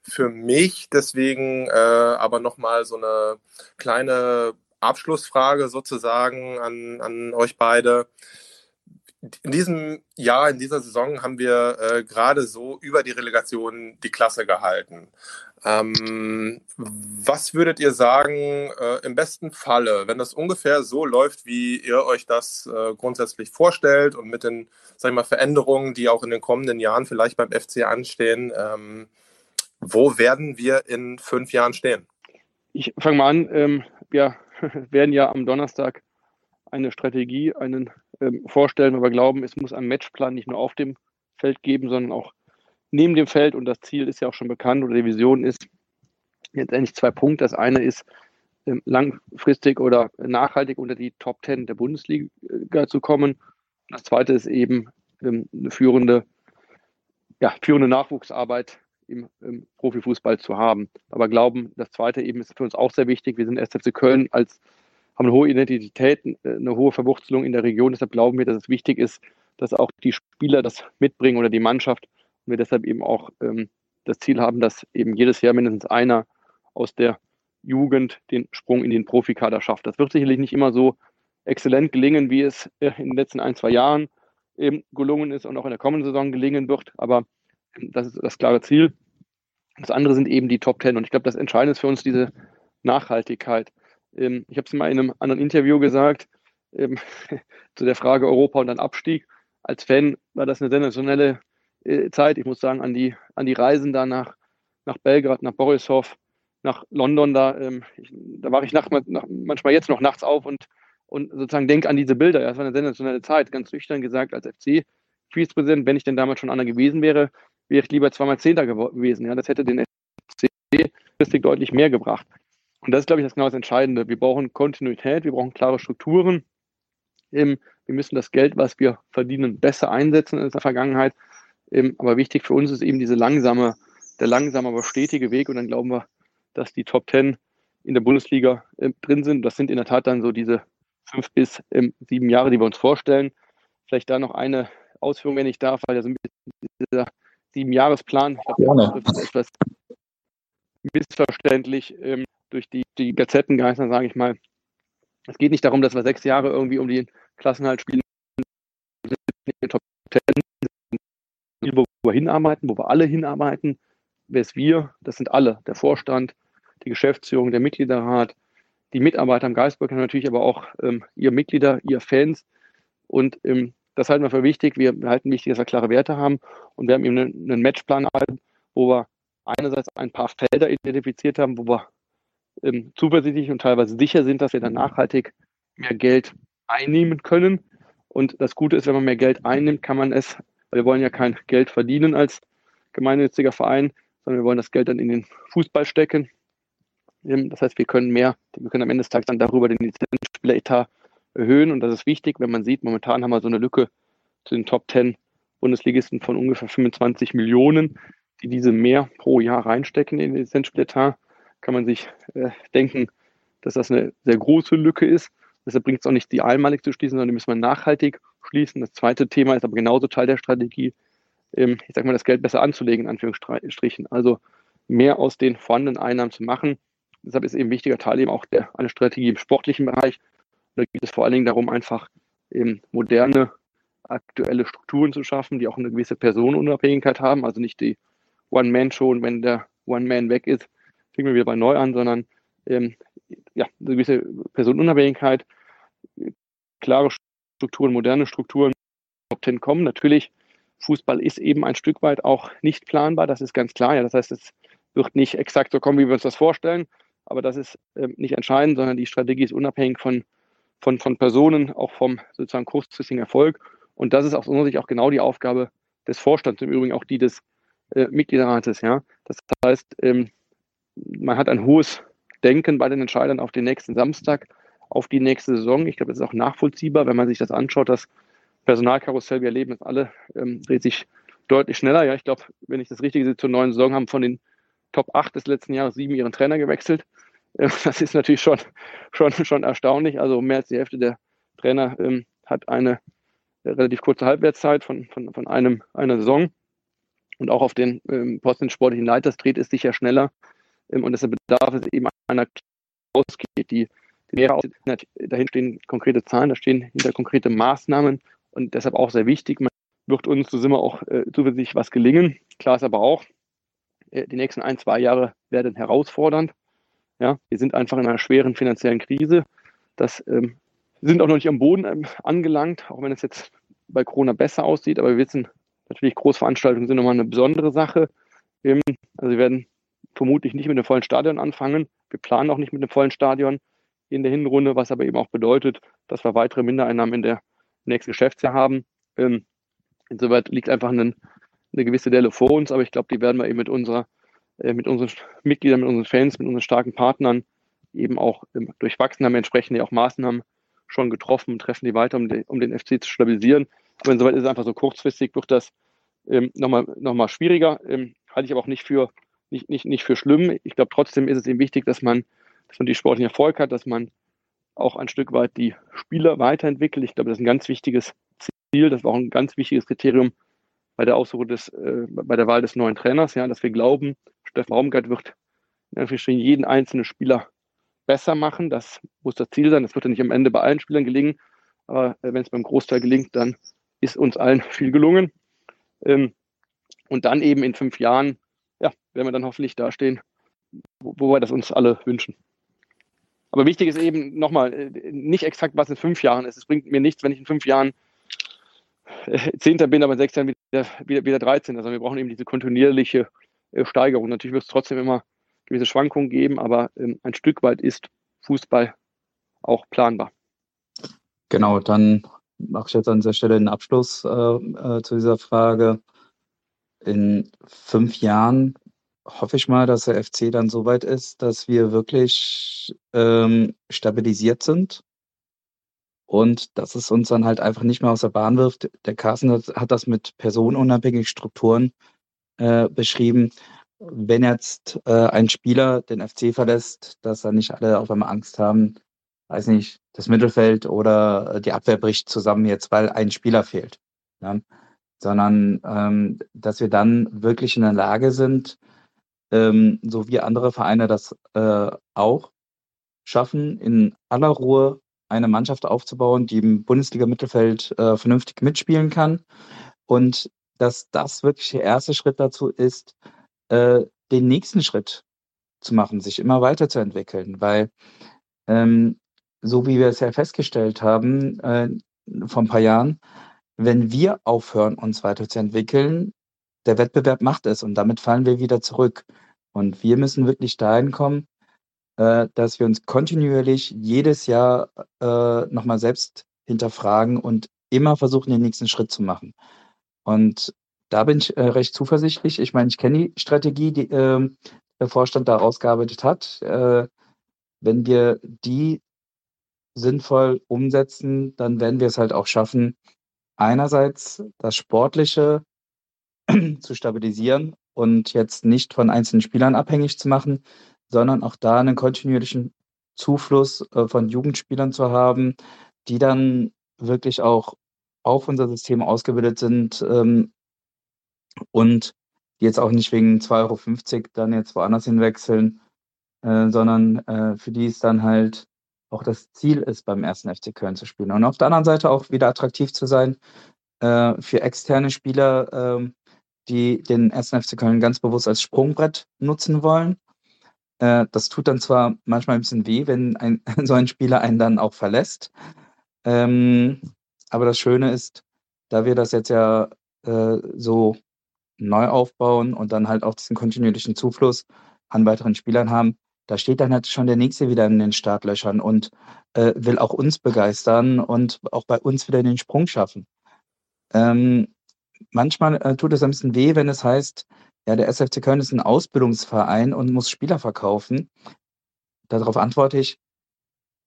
für mich deswegen äh, aber nochmal so eine kleine Abschlussfrage sozusagen an, an euch beide. In diesem Jahr, in dieser Saison haben wir äh, gerade so über die Relegation die Klasse gehalten. Ähm, was würdet ihr sagen, äh, im besten Falle, wenn das ungefähr so läuft, wie ihr euch das äh, grundsätzlich vorstellt und mit den sag ich mal, Veränderungen, die auch in den kommenden Jahren vielleicht beim FC anstehen, ähm, wo werden wir in fünf Jahren stehen? Ich fange mal an. Ähm, wir werden ja am Donnerstag eine Strategie, einen ähm, vorstellen, weil wir glauben, es muss einen Matchplan nicht nur auf dem Feld geben, sondern auch neben dem Feld und das Ziel ist ja auch schon bekannt oder die Vision ist letztendlich zwei Punkte. Das eine ist, ähm, langfristig oder nachhaltig unter die Top Ten der Bundesliga zu kommen. Das zweite ist eben ähm, eine führende, ja, führende Nachwuchsarbeit im, im, Profifußball zu haben. Aber glauben, das zweite eben ist für uns auch sehr wichtig. Wir sind SFC Köln als haben eine hohe Identität, eine hohe Verwurzelung in der Region. Deshalb glauben wir, dass es wichtig ist, dass auch die Spieler das mitbringen oder die Mannschaft und wir deshalb eben auch ähm, das Ziel haben, dass eben jedes Jahr mindestens einer aus der Jugend den Sprung in den Profikader schafft. Das wird sicherlich nicht immer so exzellent gelingen, wie es äh, in den letzten ein, zwei Jahren eben gelungen ist und auch in der kommenden Saison gelingen wird. Aber ähm, das ist das klare Ziel. Das andere sind eben die Top Ten. Und ich glaube, das Entscheidende ist für uns diese Nachhaltigkeit. Ähm, ich habe es mal in einem anderen Interview gesagt, zu der Frage Europa und dann Abstieg. Als Fan war das eine sensationelle äh, Zeit. Ich muss sagen, an die, an die Reisen da nach, nach Belgrad, nach Borisov, nach London, da, ähm, ich, da wache ich nach, nach, manchmal jetzt noch nachts auf und, und sozusagen denke an diese Bilder. Das war eine sensationelle Zeit, ganz nüchtern gesagt, als FC-Vizepräsident, wenn ich denn damals schon einer gewesen wäre, wäre ich lieber zweimal Zehnter gewesen. Ja, das hätte den FC deutlich mehr gebracht. Und das ist, glaube ich, das genau das Entscheidende. Wir brauchen Kontinuität, wir brauchen klare Strukturen. Wir müssen das Geld, was wir verdienen, besser einsetzen in der Vergangenheit. Aber wichtig für uns ist eben diese langsame, der langsame, aber stetige Weg. Und dann glauben wir, dass die Top Ten in der Bundesliga äh, drin sind. Das sind in der Tat dann so diese fünf bis ähm, sieben Jahre, die wir uns vorstellen. Vielleicht da noch eine Ausführung, wenn ich darf, weil ja so ein bisschen dieser Sieben-Jahresplan, ich glaube, das ist etwas missverständlich ähm, durch die, die Gazetten geistern, sage ich mal. Es geht nicht darum, dass wir sechs Jahre irgendwie um den Klassenhalt spielen, in den Top Ten wo wir hinarbeiten, wo wir alle hinarbeiten. Wer ist wir? Das sind alle. Der Vorstand, die Geschäftsführung, der Mitgliederrat, die Mitarbeiter am Geistburg natürlich, aber auch ähm, ihr Mitglieder, ihr Fans. Und ähm, das halten wir für wichtig. Wir halten wichtig, dass wir klare Werte haben. Und wir haben eben einen, Matchplan, wo wir einerseits ein paar Felder identifiziert haben, wo wir ähm, zuversichtlich und teilweise sicher sind, dass wir dann nachhaltig mehr Geld einnehmen können. Und das Gute ist, wenn man mehr Geld einnimmt, kann man es wir wollen ja kein Geld verdienen als gemeinnütziger Verein, sondern wir wollen das Geld dann in den Fußball stecken. Ähm, das heißt, wir können mehr, wir können am Ende des Tages dann darüber den Lizenzspieleretat erhöhen und das ist wichtig, wenn man sieht, momentan haben wir so eine Lücke zu den Top 10 Bundesligisten von ungefähr 25 Millionen, die diese mehr pro Jahr reinstecken in den Lizenzspieleretat, kann man sich äh, denken, dass das eine sehr große Lücke ist. Deshalb bringt es auch nicht, die einmalig zu schließen, sondern die müssen wir nachhaltig schließen. Das zweite Thema ist aber genauso Teil der Strategie, ähm, ich sage mal, das Geld besser anzulegen, in Anführungsstrichen. Also mehr aus den vorhandenen Einnahmen zu machen. Deshalb ist eben ein wichtiger Teil eben auch der, eine Strategie im sportlichen Bereich. Da geht es vor allen Dingen darum, einfach eben moderne, aktuelle Strukturen zu schaffen, die auch eine gewisse Personenunabhängigkeit haben. Also nicht die One-Man-Show und wenn der One-Man weg ist, fängt man wieder bei neu an, sondern ähm, ja, eine gewisse Personenunabhängigkeit, klare Strukturen, moderne Strukturen Top Ten kommen. Natürlich, Fußball ist eben ein Stück weit auch nicht planbar, das ist ganz klar. Ja, das heißt, es wird nicht exakt so kommen, wie wir uns das vorstellen, aber das ist äh, nicht entscheidend, sondern die Strategie ist unabhängig von, von, von Personen, auch vom sozusagen kurzfristigen Erfolg. Und das ist aus unserer Sicht auch genau die Aufgabe des Vorstands, im Übrigen auch die des äh, Mitgliederrates. Ja? Das heißt, ähm, man hat ein hohes Denken bei den Entscheidern auf den nächsten Samstag auf die nächste Saison. Ich glaube, das ist auch nachvollziehbar, wenn man sich das anschaut, das Personalkarussell, wir erleben es alle, ähm, dreht sich deutlich schneller. Ja, ich glaube, wenn ich das Richtige sehe, zur neuen Saison haben von den Top 8 des letzten Jahres sieben ihren Trainer gewechselt. Das ist natürlich schon, schon, schon erstaunlich. Also mehr als die Hälfte der Trainer ähm, hat eine relativ kurze Halbwertszeit von, von, von einem, einer Saison. Und auch auf den ähm, Posten sportlichen Leiters dreht es sich ja schneller. Ähm, und deshalb bedarf es eben einer ausgeht, die dahin stehen konkrete Zahlen, da stehen hinter konkrete Maßnahmen und deshalb auch sehr wichtig. Man wird uns, so sind wir auch äh, zuversichtlich, was gelingen. Klar ist aber auch, äh, die nächsten ein, zwei Jahre werden herausfordernd. Ja, wir sind einfach in einer schweren finanziellen Krise. Das ähm, sind auch noch nicht am Boden ähm, angelangt, auch wenn es jetzt bei Corona besser aussieht. Aber wir wissen natürlich, Großveranstaltungen sind nochmal eine besondere Sache. Ähm, also wir werden vermutlich nicht mit einem vollen Stadion anfangen. Wir planen auch nicht mit einem vollen Stadion in der Hinrunde, was aber eben auch bedeutet, dass wir weitere Mindereinnahmen in der nächsten Geschäftsjahr haben. Ähm, insoweit liegt einfach ein, eine gewisse Delle vor uns, aber ich glaube, die werden wir eben mit unserer, mit unseren Mitgliedern, mit unseren Fans, mit unseren starken Partnern eben auch durchwachsen haben, entsprechend ja auch Maßnahmen schon getroffen und treffen die weiter, um, die, um den FC zu stabilisieren. Aber insoweit ist es einfach so kurzfristig, wird das ähm, nochmal noch mal schwieriger. Ähm, halte ich aber auch nicht für, nicht, nicht, nicht für schlimm. Ich glaube, trotzdem ist es eben wichtig, dass man, dass man die sportlichen Erfolg hat, dass man auch ein Stück weit die Spieler weiterentwickelt. Ich glaube, das ist ein ganz wichtiges Ziel. Das war auch ein ganz wichtiges Kriterium bei der Aussuche des, äh, bei der Wahl des neuen Trainers, ja, dass wir glauben, Steffen Baumgart wird in jeden einzelnen Spieler besser machen. Das muss das Ziel sein. Das wird ja nicht am Ende bei allen Spielern gelingen. Aber äh, wenn es beim Großteil gelingt, dann ist uns allen viel gelungen. Ähm, und dann eben in fünf Jahren, ja, werden wir dann hoffentlich dastehen, wo, wo wir das uns alle wünschen. Aber wichtig ist eben nochmal, äh, nicht exakt, was in fünf Jahren ist. Es bringt mir nichts, wenn ich in fünf Jahren Zehnter bin, aber in sechs Jahren wieder, wieder, wieder 13. Also wir brauchen eben diese kontinuierliche Steigerung. Natürlich wird es trotzdem immer gewisse Schwankungen geben, aber ähm, ein Stück weit ist Fußball auch planbar. Genau, dann mache ich jetzt an dieser Stelle einen Abschluss äh, äh, zu dieser Frage. In fünf Jahren hoffe ich mal, dass der FC dann so weit ist, dass wir wirklich ähm, stabilisiert sind und dass es uns dann halt einfach nicht mehr aus der Bahn wirft. Der Carsten hat, hat das mit personenunabhängigen Strukturen äh, beschrieben wenn jetzt äh, ein Spieler den FC verlässt, dass dann nicht alle auf einmal Angst haben, weiß nicht, das Mittelfeld oder die Abwehr bricht zusammen jetzt, weil ein Spieler fehlt. Ja? Sondern ähm, dass wir dann wirklich in der Lage sind, ähm, so wie andere Vereine das äh, auch schaffen, in aller Ruhe eine Mannschaft aufzubauen, die im Bundesliga-Mittelfeld äh, vernünftig mitspielen kann. Und dass das wirklich der erste Schritt dazu ist, äh, den nächsten Schritt zu machen, sich immer weiterzuentwickeln, weil ähm, so wie wir es ja festgestellt haben äh, vor ein paar Jahren, wenn wir aufhören, uns weiterzuentwickeln, der Wettbewerb macht es und damit fallen wir wieder zurück. Und wir müssen wirklich dahin kommen, äh, dass wir uns kontinuierlich jedes Jahr äh, nochmal selbst hinterfragen und immer versuchen, den nächsten Schritt zu machen. Und da bin ich äh, recht zuversichtlich. Ich meine, ich kenne die Strategie, die äh, der Vorstand da ausgearbeitet hat. Äh, wenn wir die sinnvoll umsetzen, dann werden wir es halt auch schaffen, einerseits das Sportliche zu stabilisieren und jetzt nicht von einzelnen Spielern abhängig zu machen, sondern auch da einen kontinuierlichen Zufluss äh, von Jugendspielern zu haben, die dann wirklich auch auf unser System ausgebildet sind, ähm, und jetzt auch nicht wegen 2,50 Euro dann jetzt woanders hinwechseln, äh, sondern äh, für die es dann halt auch das Ziel ist, beim ersten FC Köln zu spielen. Und auf der anderen Seite auch wieder attraktiv zu sein äh, für externe Spieler, äh, die den ersten FC Köln ganz bewusst als Sprungbrett nutzen wollen. Äh, das tut dann zwar manchmal ein bisschen weh, wenn ein, so ein Spieler einen dann auch verlässt. Ähm, aber das Schöne ist, da wir das jetzt ja äh, so neu aufbauen und dann halt auch diesen kontinuierlichen Zufluss an weiteren Spielern haben, da steht dann halt schon der Nächste wieder in den Startlöchern und äh, will auch uns begeistern und auch bei uns wieder den Sprung schaffen. Ähm, manchmal äh, tut es ein bisschen weh, wenn es heißt, ja, der SFC Köln ist ein Ausbildungsverein und muss Spieler verkaufen. Darauf antworte ich,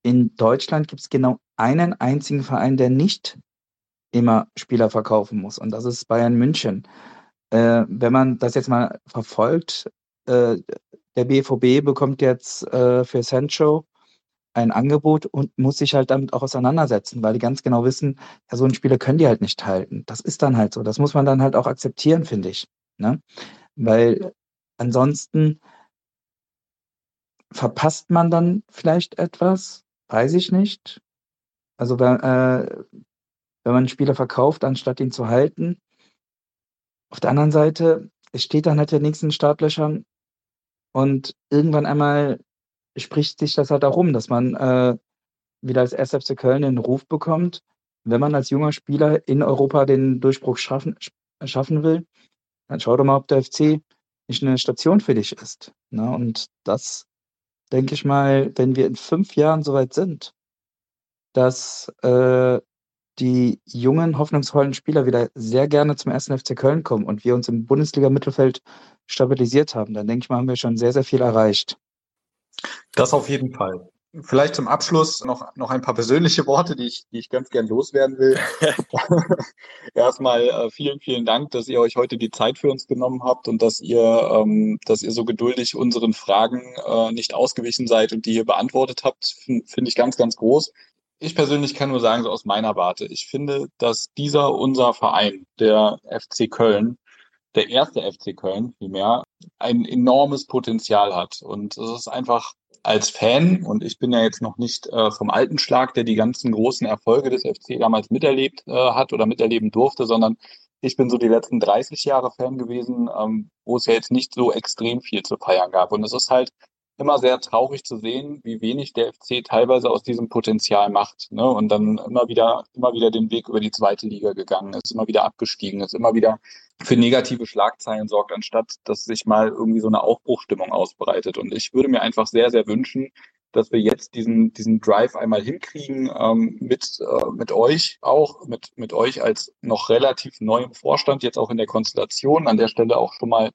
in Deutschland gibt es genau einen einzigen Verein, der nicht immer Spieler verkaufen muss. Und das ist Bayern München. Äh, wenn man das jetzt mal verfolgt, äh, der BVB bekommt jetzt äh, für Sancho ein Angebot und muss sich halt damit auch auseinandersetzen, weil die ganz genau wissen, ja, so einen Spieler können die halt nicht halten. Das ist dann halt so. Das muss man dann halt auch akzeptieren, finde ich. Ne? Weil ansonsten verpasst man dann vielleicht etwas weiß ich nicht. Also wenn, äh, wenn man einen Spieler verkauft, anstatt ihn zu halten. Auf der anderen Seite, es steht dann halt den nächsten Startlöchern und irgendwann einmal spricht sich das halt auch rum, dass man äh, wieder als SFC Köln den Ruf bekommt, wenn man als junger Spieler in Europa den Durchbruch schaffen, schaffen will, dann schau doch mal, ob der FC nicht eine Station für dich ist. Ne? Und das denke ich mal, wenn wir in fünf Jahren soweit sind, dass äh, die jungen, hoffnungsvollen Spieler wieder sehr gerne zum ersten FC Köln kommen und wir uns im Bundesliga-Mittelfeld stabilisiert haben, dann denke ich mal, haben wir schon sehr, sehr viel erreicht. Das auf jeden Fall. Vielleicht zum Abschluss noch, noch ein paar persönliche Worte, die ich, die ich ganz gern loswerden will. Erstmal äh, vielen, vielen Dank, dass ihr euch heute die Zeit für uns genommen habt und dass ihr, ähm, dass ihr so geduldig unseren Fragen äh, nicht ausgewichen seid und die ihr beantwortet habt, finde find ich ganz, ganz groß. Ich persönlich kann nur sagen, so aus meiner Warte, ich finde, dass dieser unser Verein, der FC Köln, der erste FC Köln vielmehr, ein enormes Potenzial hat. Und es ist einfach als Fan, und ich bin ja jetzt noch nicht äh, vom alten Schlag, der die ganzen großen Erfolge des FC damals miterlebt äh, hat oder miterleben durfte, sondern ich bin so die letzten 30 Jahre Fan gewesen, ähm, wo es ja jetzt nicht so extrem viel zu feiern gab. Und es ist halt immer sehr traurig zu sehen, wie wenig der FC teilweise aus diesem Potenzial macht. Ne? Und dann immer wieder, immer wieder den Weg über die zweite Liga gegangen ist, immer wieder abgestiegen ist, immer wieder für negative Schlagzeilen sorgt, anstatt dass sich mal irgendwie so eine Aufbruchstimmung ausbreitet. Und ich würde mir einfach sehr, sehr wünschen, dass wir jetzt diesen, diesen Drive einmal hinkriegen, ähm, mit, äh, mit euch auch, mit, mit euch als noch relativ neuem Vorstand, jetzt auch in der Konstellation. An der Stelle auch schon mal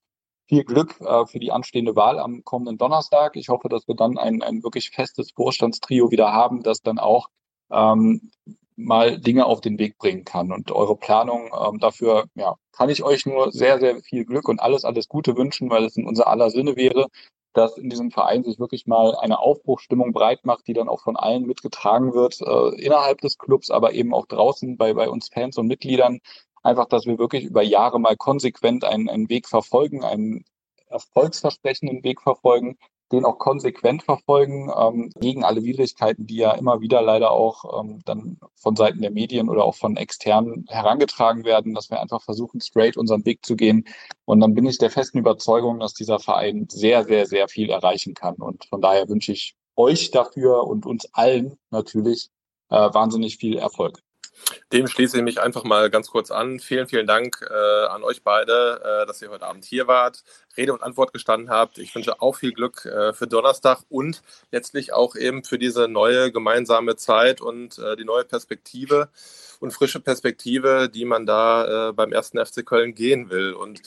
viel Glück äh, für die anstehende Wahl am kommenden Donnerstag. Ich hoffe, dass wir dann ein, ein wirklich festes Vorstandstrio wieder haben, das dann auch ähm, mal Dinge auf den Weg bringen kann. Und eure Planung ähm, dafür, ja, kann ich euch nur sehr, sehr viel Glück und alles, alles Gute wünschen, weil es in unser aller Sinne wäre, dass in diesem Verein sich wirklich mal eine Aufbruchstimmung breit macht, die dann auch von allen mitgetragen wird, äh, innerhalb des Clubs, aber eben auch draußen bei, bei uns Fans und Mitgliedern, Einfach, dass wir wirklich über Jahre mal konsequent einen, einen Weg verfolgen, einen erfolgsversprechenden Weg verfolgen, den auch konsequent verfolgen, ähm, gegen alle Widrigkeiten, die ja immer wieder leider auch ähm, dann von Seiten der Medien oder auch von externen herangetragen werden, dass wir einfach versuchen, straight unseren Weg zu gehen. Und dann bin ich der festen Überzeugung, dass dieser Verein sehr, sehr, sehr viel erreichen kann. Und von daher wünsche ich euch dafür und uns allen natürlich äh, wahnsinnig viel Erfolg. Dem schließe ich mich einfach mal ganz kurz an. Vielen, vielen Dank äh, an euch beide, äh, dass ihr heute Abend hier wart, Rede und Antwort gestanden habt. Ich wünsche auch viel Glück äh, für Donnerstag und letztlich auch eben für diese neue gemeinsame Zeit und äh, die neue Perspektive und frische Perspektive, die man da äh, beim ersten FC Köln gehen will. Und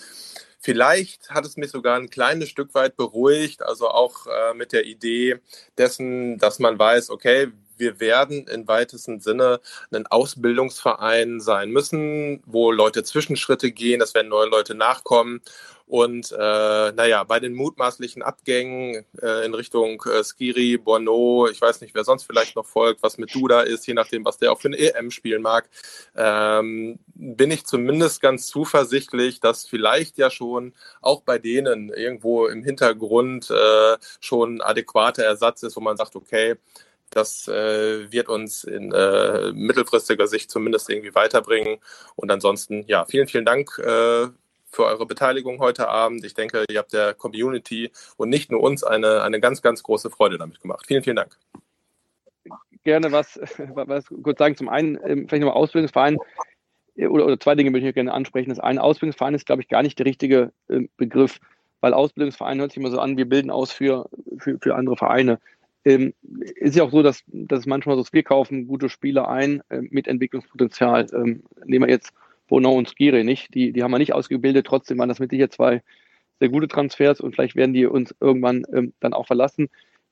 Vielleicht hat es mich sogar ein kleines Stück weit beruhigt, also auch äh, mit der Idee dessen, dass man weiß, okay, wir werden in weitesten Sinne ein Ausbildungsverein sein müssen, wo Leute Zwischenschritte gehen, es werden neue Leute nachkommen. Und äh, naja, bei den mutmaßlichen Abgängen äh, in Richtung äh, Skiri, Bono, ich weiß nicht, wer sonst vielleicht noch folgt, was mit Duda ist, je nachdem, was der auch für eine EM spielen mag, ähm, bin ich zumindest ganz zuversichtlich, dass vielleicht ja schon auch bei denen irgendwo im Hintergrund äh, schon adäquater Ersatz ist, wo man sagt, okay, das äh, wird uns in äh, mittelfristiger Sicht zumindest irgendwie weiterbringen. Und ansonsten, ja, vielen, vielen Dank äh, für eure Beteiligung heute Abend. Ich denke, ihr habt der Community und nicht nur uns eine, eine ganz, ganz große Freude damit gemacht. Vielen, vielen Dank. Gerne was, was kurz sagen. Zum einen, ähm, vielleicht nochmal Ausbildungsverein äh, oder, oder zwei Dinge möchte ich gerne ansprechen. Das eine, Ausbildungsverein ist, glaube ich, gar nicht der richtige äh, Begriff, weil Ausbildungsverein hört sich immer so an, wir bilden aus für, für, für andere Vereine. Ähm, ist ja auch so, dass, dass manchmal so ist, wir kaufen gute Spieler ein äh, mit Entwicklungspotenzial. Ähm, nehmen wir jetzt Bono und Skiri nicht. Die, die haben wir nicht ausgebildet, trotzdem waren das mit sicher zwei sehr gute Transfers und vielleicht werden die uns irgendwann ähm, dann auch verlassen.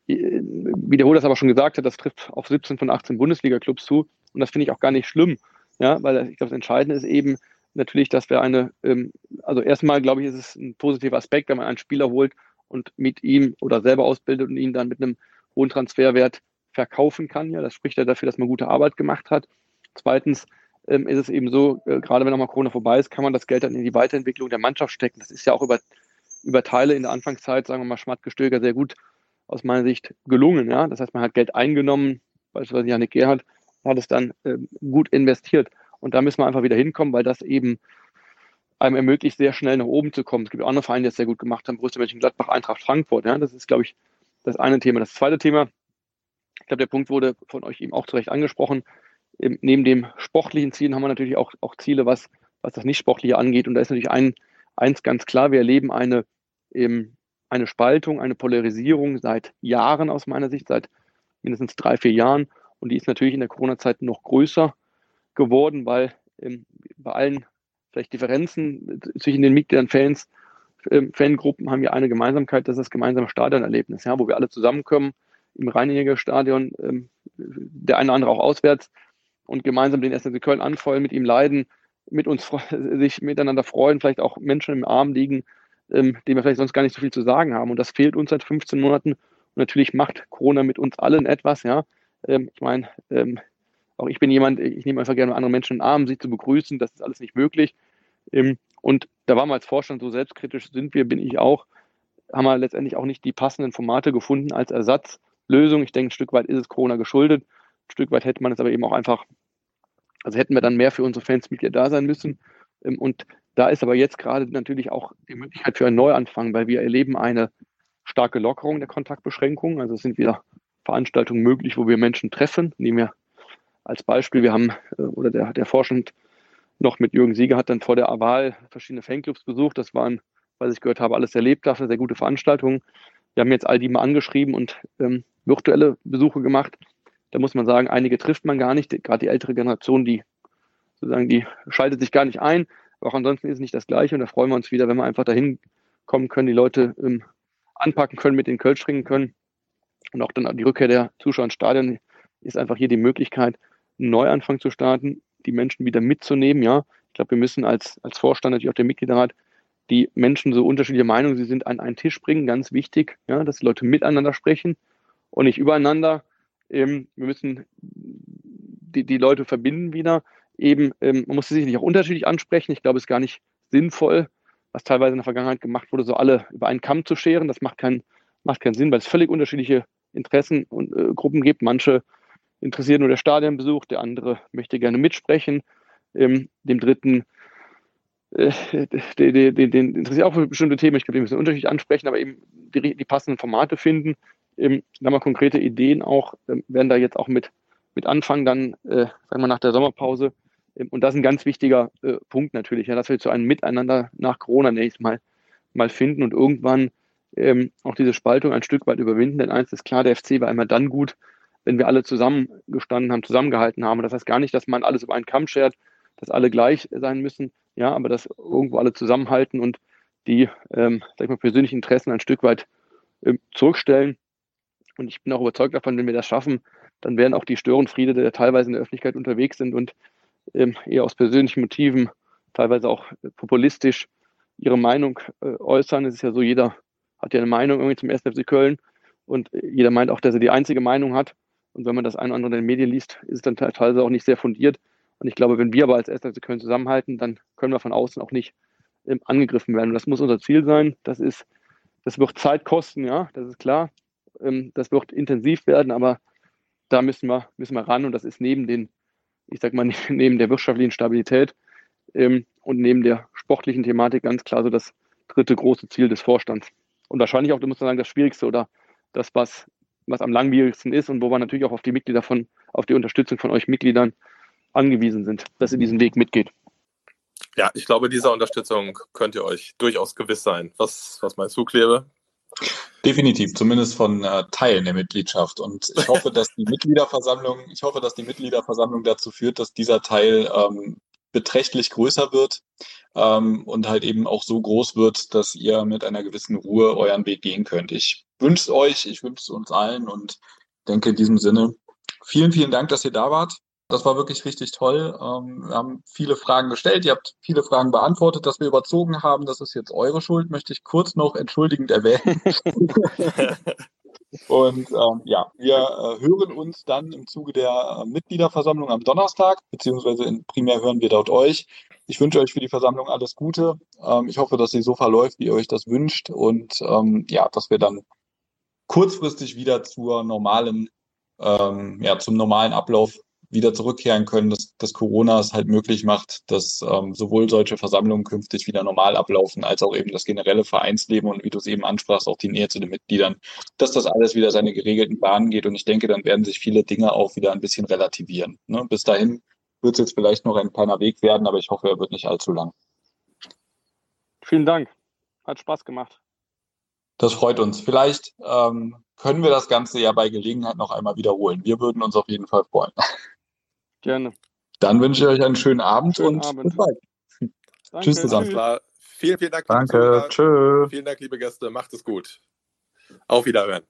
Äh, wie der Hohl das aber schon gesagt hat, das trifft auf 17 von 18 Bundesliga-Clubs zu und das finde ich auch gar nicht schlimm, ja, weil ich glaube, das Entscheidende ist eben natürlich, dass wir eine, ähm, also erstmal glaube ich, ist es ein positiver Aspekt, wenn man einen Spieler holt und mit ihm oder selber ausbildet und ihn dann mit einem hohen Transferwert verkaufen kann. Ja, das spricht ja dafür, dass man gute Arbeit gemacht hat. Zweitens ähm, ist es eben so, äh, gerade wenn nochmal Corona vorbei ist, kann man das Geld dann in die Weiterentwicklung der Mannschaft stecken. Das ist ja auch über, über Teile in der Anfangszeit, sagen wir mal, Schmattgestöger sehr gut aus meiner Sicht gelungen. Ja? Das heißt, man hat Geld eingenommen, beispielsweise Janik Gerhardt, hat es dann äh, gut investiert. Und da müssen wir einfach wieder hinkommen, weil das eben einem ermöglicht, sehr schnell nach oben zu kommen. Es gibt auch andere Vereine, die das sehr gut gemacht haben, Borussia Mönchengladbach, Eintracht Frankfurt. Ja, das ist, glaube ich, das eine Thema. Das zweite Thema, ich glaube, der Punkt wurde von euch eben auch zu Recht angesprochen. Neben dem sportlichen Zielen haben wir natürlich auch, auch Ziele, was, was das Nicht-Sportliche angeht. Und da ist natürlich ein, eins ganz klar, wir erleben eine, eben eine Spaltung, eine Polarisierung seit Jahren aus meiner Sicht, seit mindestens drei, vier Jahren. Und die ist natürlich in der Corona-Zeit noch größer geworden, weil ähm, bei allen vielleicht Differenzen zwischen den Mitgliedern, Fans, ähm, Fangruppen haben ja eine Gemeinsamkeit, das ist das gemeinsame Stadionerlebnis, ja, wo wir alle zusammenkommen im Reiniger Stadion, ähm, der eine oder andere auch auswärts und gemeinsam den 1. Köln anfeuern, mit ihm leiden, mit uns sich miteinander freuen, vielleicht auch Menschen im Arm liegen, ähm, denen wir vielleicht sonst gar nicht so viel zu sagen haben. Und das fehlt uns seit 15 Monaten. Und natürlich macht Corona mit uns allen etwas, ja. Ähm, ich meine, ähm, auch ich bin jemand, ich nehme einfach gerne andere Menschen in den Arm, sie zu begrüßen, das ist alles nicht möglich. Und da waren wir als Vorstand so selbstkritisch sind wir, bin ich auch, haben wir letztendlich auch nicht die passenden Formate gefunden als Ersatzlösung. Ich denke, ein Stück weit ist es Corona geschuldet. Ein Stück weit hätte man es aber eben auch einfach, also hätten wir dann mehr für unsere Fans Mitglieder da sein müssen. Ähm, und da ist aber jetzt gerade natürlich auch die Möglichkeit für einen Neuanfang, weil wir erleben eine starke Lockerung der Kontaktbeschränkungen. Also es sind wieder Veranstaltungen möglich, wo wir Menschen treffen. Nehmen wir als Beispiel, wir haben, äh, oder der, der Vorstand noch mit Jürgen Sieger hat dann vor der Wahl verschiedene Fanclubs besucht. Das waren, was ich gehört habe, alles erlebt dafür, sehr gute Veranstaltungen. Wir haben jetzt all die mal angeschrieben und ähm, virtuelle Besuche gemacht. Da muss man sagen, einige trifft man gar nicht. Gerade die ältere Generation, die sozusagen, die schaltet sich gar nicht ein. Aber auch ansonsten ist es nicht das Gleiche. Und da freuen wir uns wieder, wenn wir einfach dahin kommen können, die Leute ähm, anpacken können, mit den Kölsch ringen können. Und auch dann die Rückkehr der Zuschauer ins Stadion ist einfach hier die Möglichkeit, einen Neuanfang zu starten, die Menschen wieder mitzunehmen. Ja, ich glaube, wir müssen als, als Vorstand, natürlich auch der Mitgliederrat, die Menschen so unterschiedliche Meinungen, sie sind an einen Tisch bringen, ganz wichtig, ja, dass die Leute miteinander sprechen und nicht übereinander. Ähm, wir müssen die, die Leute verbinden wieder. Eben, ähm, man muss sie sich auch unterschiedlich ansprechen. Ich glaube, es ist gar nicht sinnvoll, was teilweise in der Vergangenheit gemacht wurde, so alle über einen Kamm zu scheren. Das macht, kein, macht keinen Sinn, weil es völlig unterschiedliche Interessen und äh, Gruppen gibt. Manche interessiert nur der Stadionbesuch, der andere möchte gerne mitsprechen, ähm, dem dritten äh, den, den, den interessiert auch für bestimmte Themen. Ich glaube, die müssen unterschiedlich ansprechen, aber eben die, die passenden Formate finden. Ähm, da wir konkrete Ideen auch, ähm, werden da jetzt auch mit, mit anfangen, dann, äh, sagen wir, nach der Sommerpause. Ähm, und das ist ein ganz wichtiger äh, Punkt natürlich, ja, dass wir zu einem Miteinander nach Corona nächstes Mal, mal finden und irgendwann ähm, auch diese Spaltung ein Stück weit überwinden. Denn eins ist klar, der FC war immer dann gut, wenn wir alle zusammengestanden haben, zusammengehalten haben. Das heißt gar nicht, dass man alles über einen Kamm schert, dass alle gleich sein müssen, ja, aber dass irgendwo alle zusammenhalten und die, ähm, sag ich mal, persönlichen Interessen ein Stück weit ähm, zurückstellen. Und ich bin auch überzeugt davon, wenn wir das schaffen, dann werden auch die Störenfriede, die teilweise in der Öffentlichkeit unterwegs sind und ähm, eher aus persönlichen Motiven, teilweise auch populistisch ihre Meinung äh, äußern. Es ist ja so, jeder hat ja eine Meinung irgendwie zum 1. FC Köln und jeder meint auch, dass er die einzige Meinung hat. Und wenn man das ein oder andere in den Medien liest, ist es dann teilweise auch nicht sehr fundiert. Und ich glaube, wenn wir aber als Erster können zusammenhalten, dann können wir von außen auch nicht ähm, angegriffen werden. Und das muss unser Ziel sein. Das ist, das wird Zeit kosten, ja, das ist klar. Ähm, das wird intensiv werden, aber da müssen wir, müssen wir ran. Und das ist neben den, ich sag mal, neben der wirtschaftlichen Stabilität ähm, und neben der sportlichen Thematik ganz klar so das dritte große Ziel des Vorstands. Und wahrscheinlich auch, du musst sagen, das Schwierigste oder das, was was am langwierigsten ist und wo wir natürlich auch auf die Mitglieder von, auf die Unterstützung von euch Mitgliedern angewiesen sind, dass ihr diesen Weg mitgeht. Ja, ich glaube, dieser Unterstützung könnt ihr euch durchaus gewiss sein. Was, was meinst du, Klebe? Definitiv, zumindest von äh, Teilen der Mitgliedschaft. Und ich hoffe, dass die Mitgliederversammlung, ich hoffe, dass die Mitgliederversammlung dazu führt, dass dieser Teil ähm, beträchtlich größer wird ähm, und halt eben auch so groß wird, dass ihr mit einer gewissen Ruhe euren Weg gehen könnt. Ich wünsche es euch, ich wünsche es uns allen und denke in diesem Sinne, vielen, vielen Dank, dass ihr da wart. Das war wirklich richtig toll. Ähm, wir haben viele Fragen gestellt. Ihr habt viele Fragen beantwortet. Dass wir überzogen haben, das ist jetzt eure Schuld, möchte ich kurz noch entschuldigend erwähnen. Und ähm, ja, wir äh, hören uns dann im Zuge der äh, Mitgliederversammlung am Donnerstag, beziehungsweise in, primär hören wir dort euch. Ich wünsche euch für die Versammlung alles Gute. Ähm, ich hoffe, dass sie so verläuft, wie ihr euch das wünscht und ähm, ja, dass wir dann kurzfristig wieder zur normalen ähm, ja, zum normalen Ablauf wieder zurückkehren können, dass, dass Corona es halt möglich macht, dass ähm, sowohl solche Versammlungen künftig wieder normal ablaufen, als auch eben das generelle Vereinsleben und wie du es eben ansprachst, auch die Nähe zu den Mitgliedern, dass das alles wieder seine geregelten Bahnen geht. Und ich denke, dann werden sich viele Dinge auch wieder ein bisschen relativieren. Ne? Bis dahin wird es jetzt vielleicht noch ein kleiner Weg werden, aber ich hoffe, er wird nicht allzu lang. Vielen Dank. Hat Spaß gemacht. Das freut uns. Vielleicht ähm, können wir das Ganze ja bei Gelegenheit noch einmal wiederholen. Wir würden uns auf jeden Fall freuen. Gerne. Dann wünsche ich euch einen schönen Abend Schönen und Abend. bis bald. Danke. Tschüss zusammen. Alles klar. Vielen, vielen Dank. Danke, tschö. Vielen Dank, liebe Gäste. Macht es gut. Auf Wiederhören.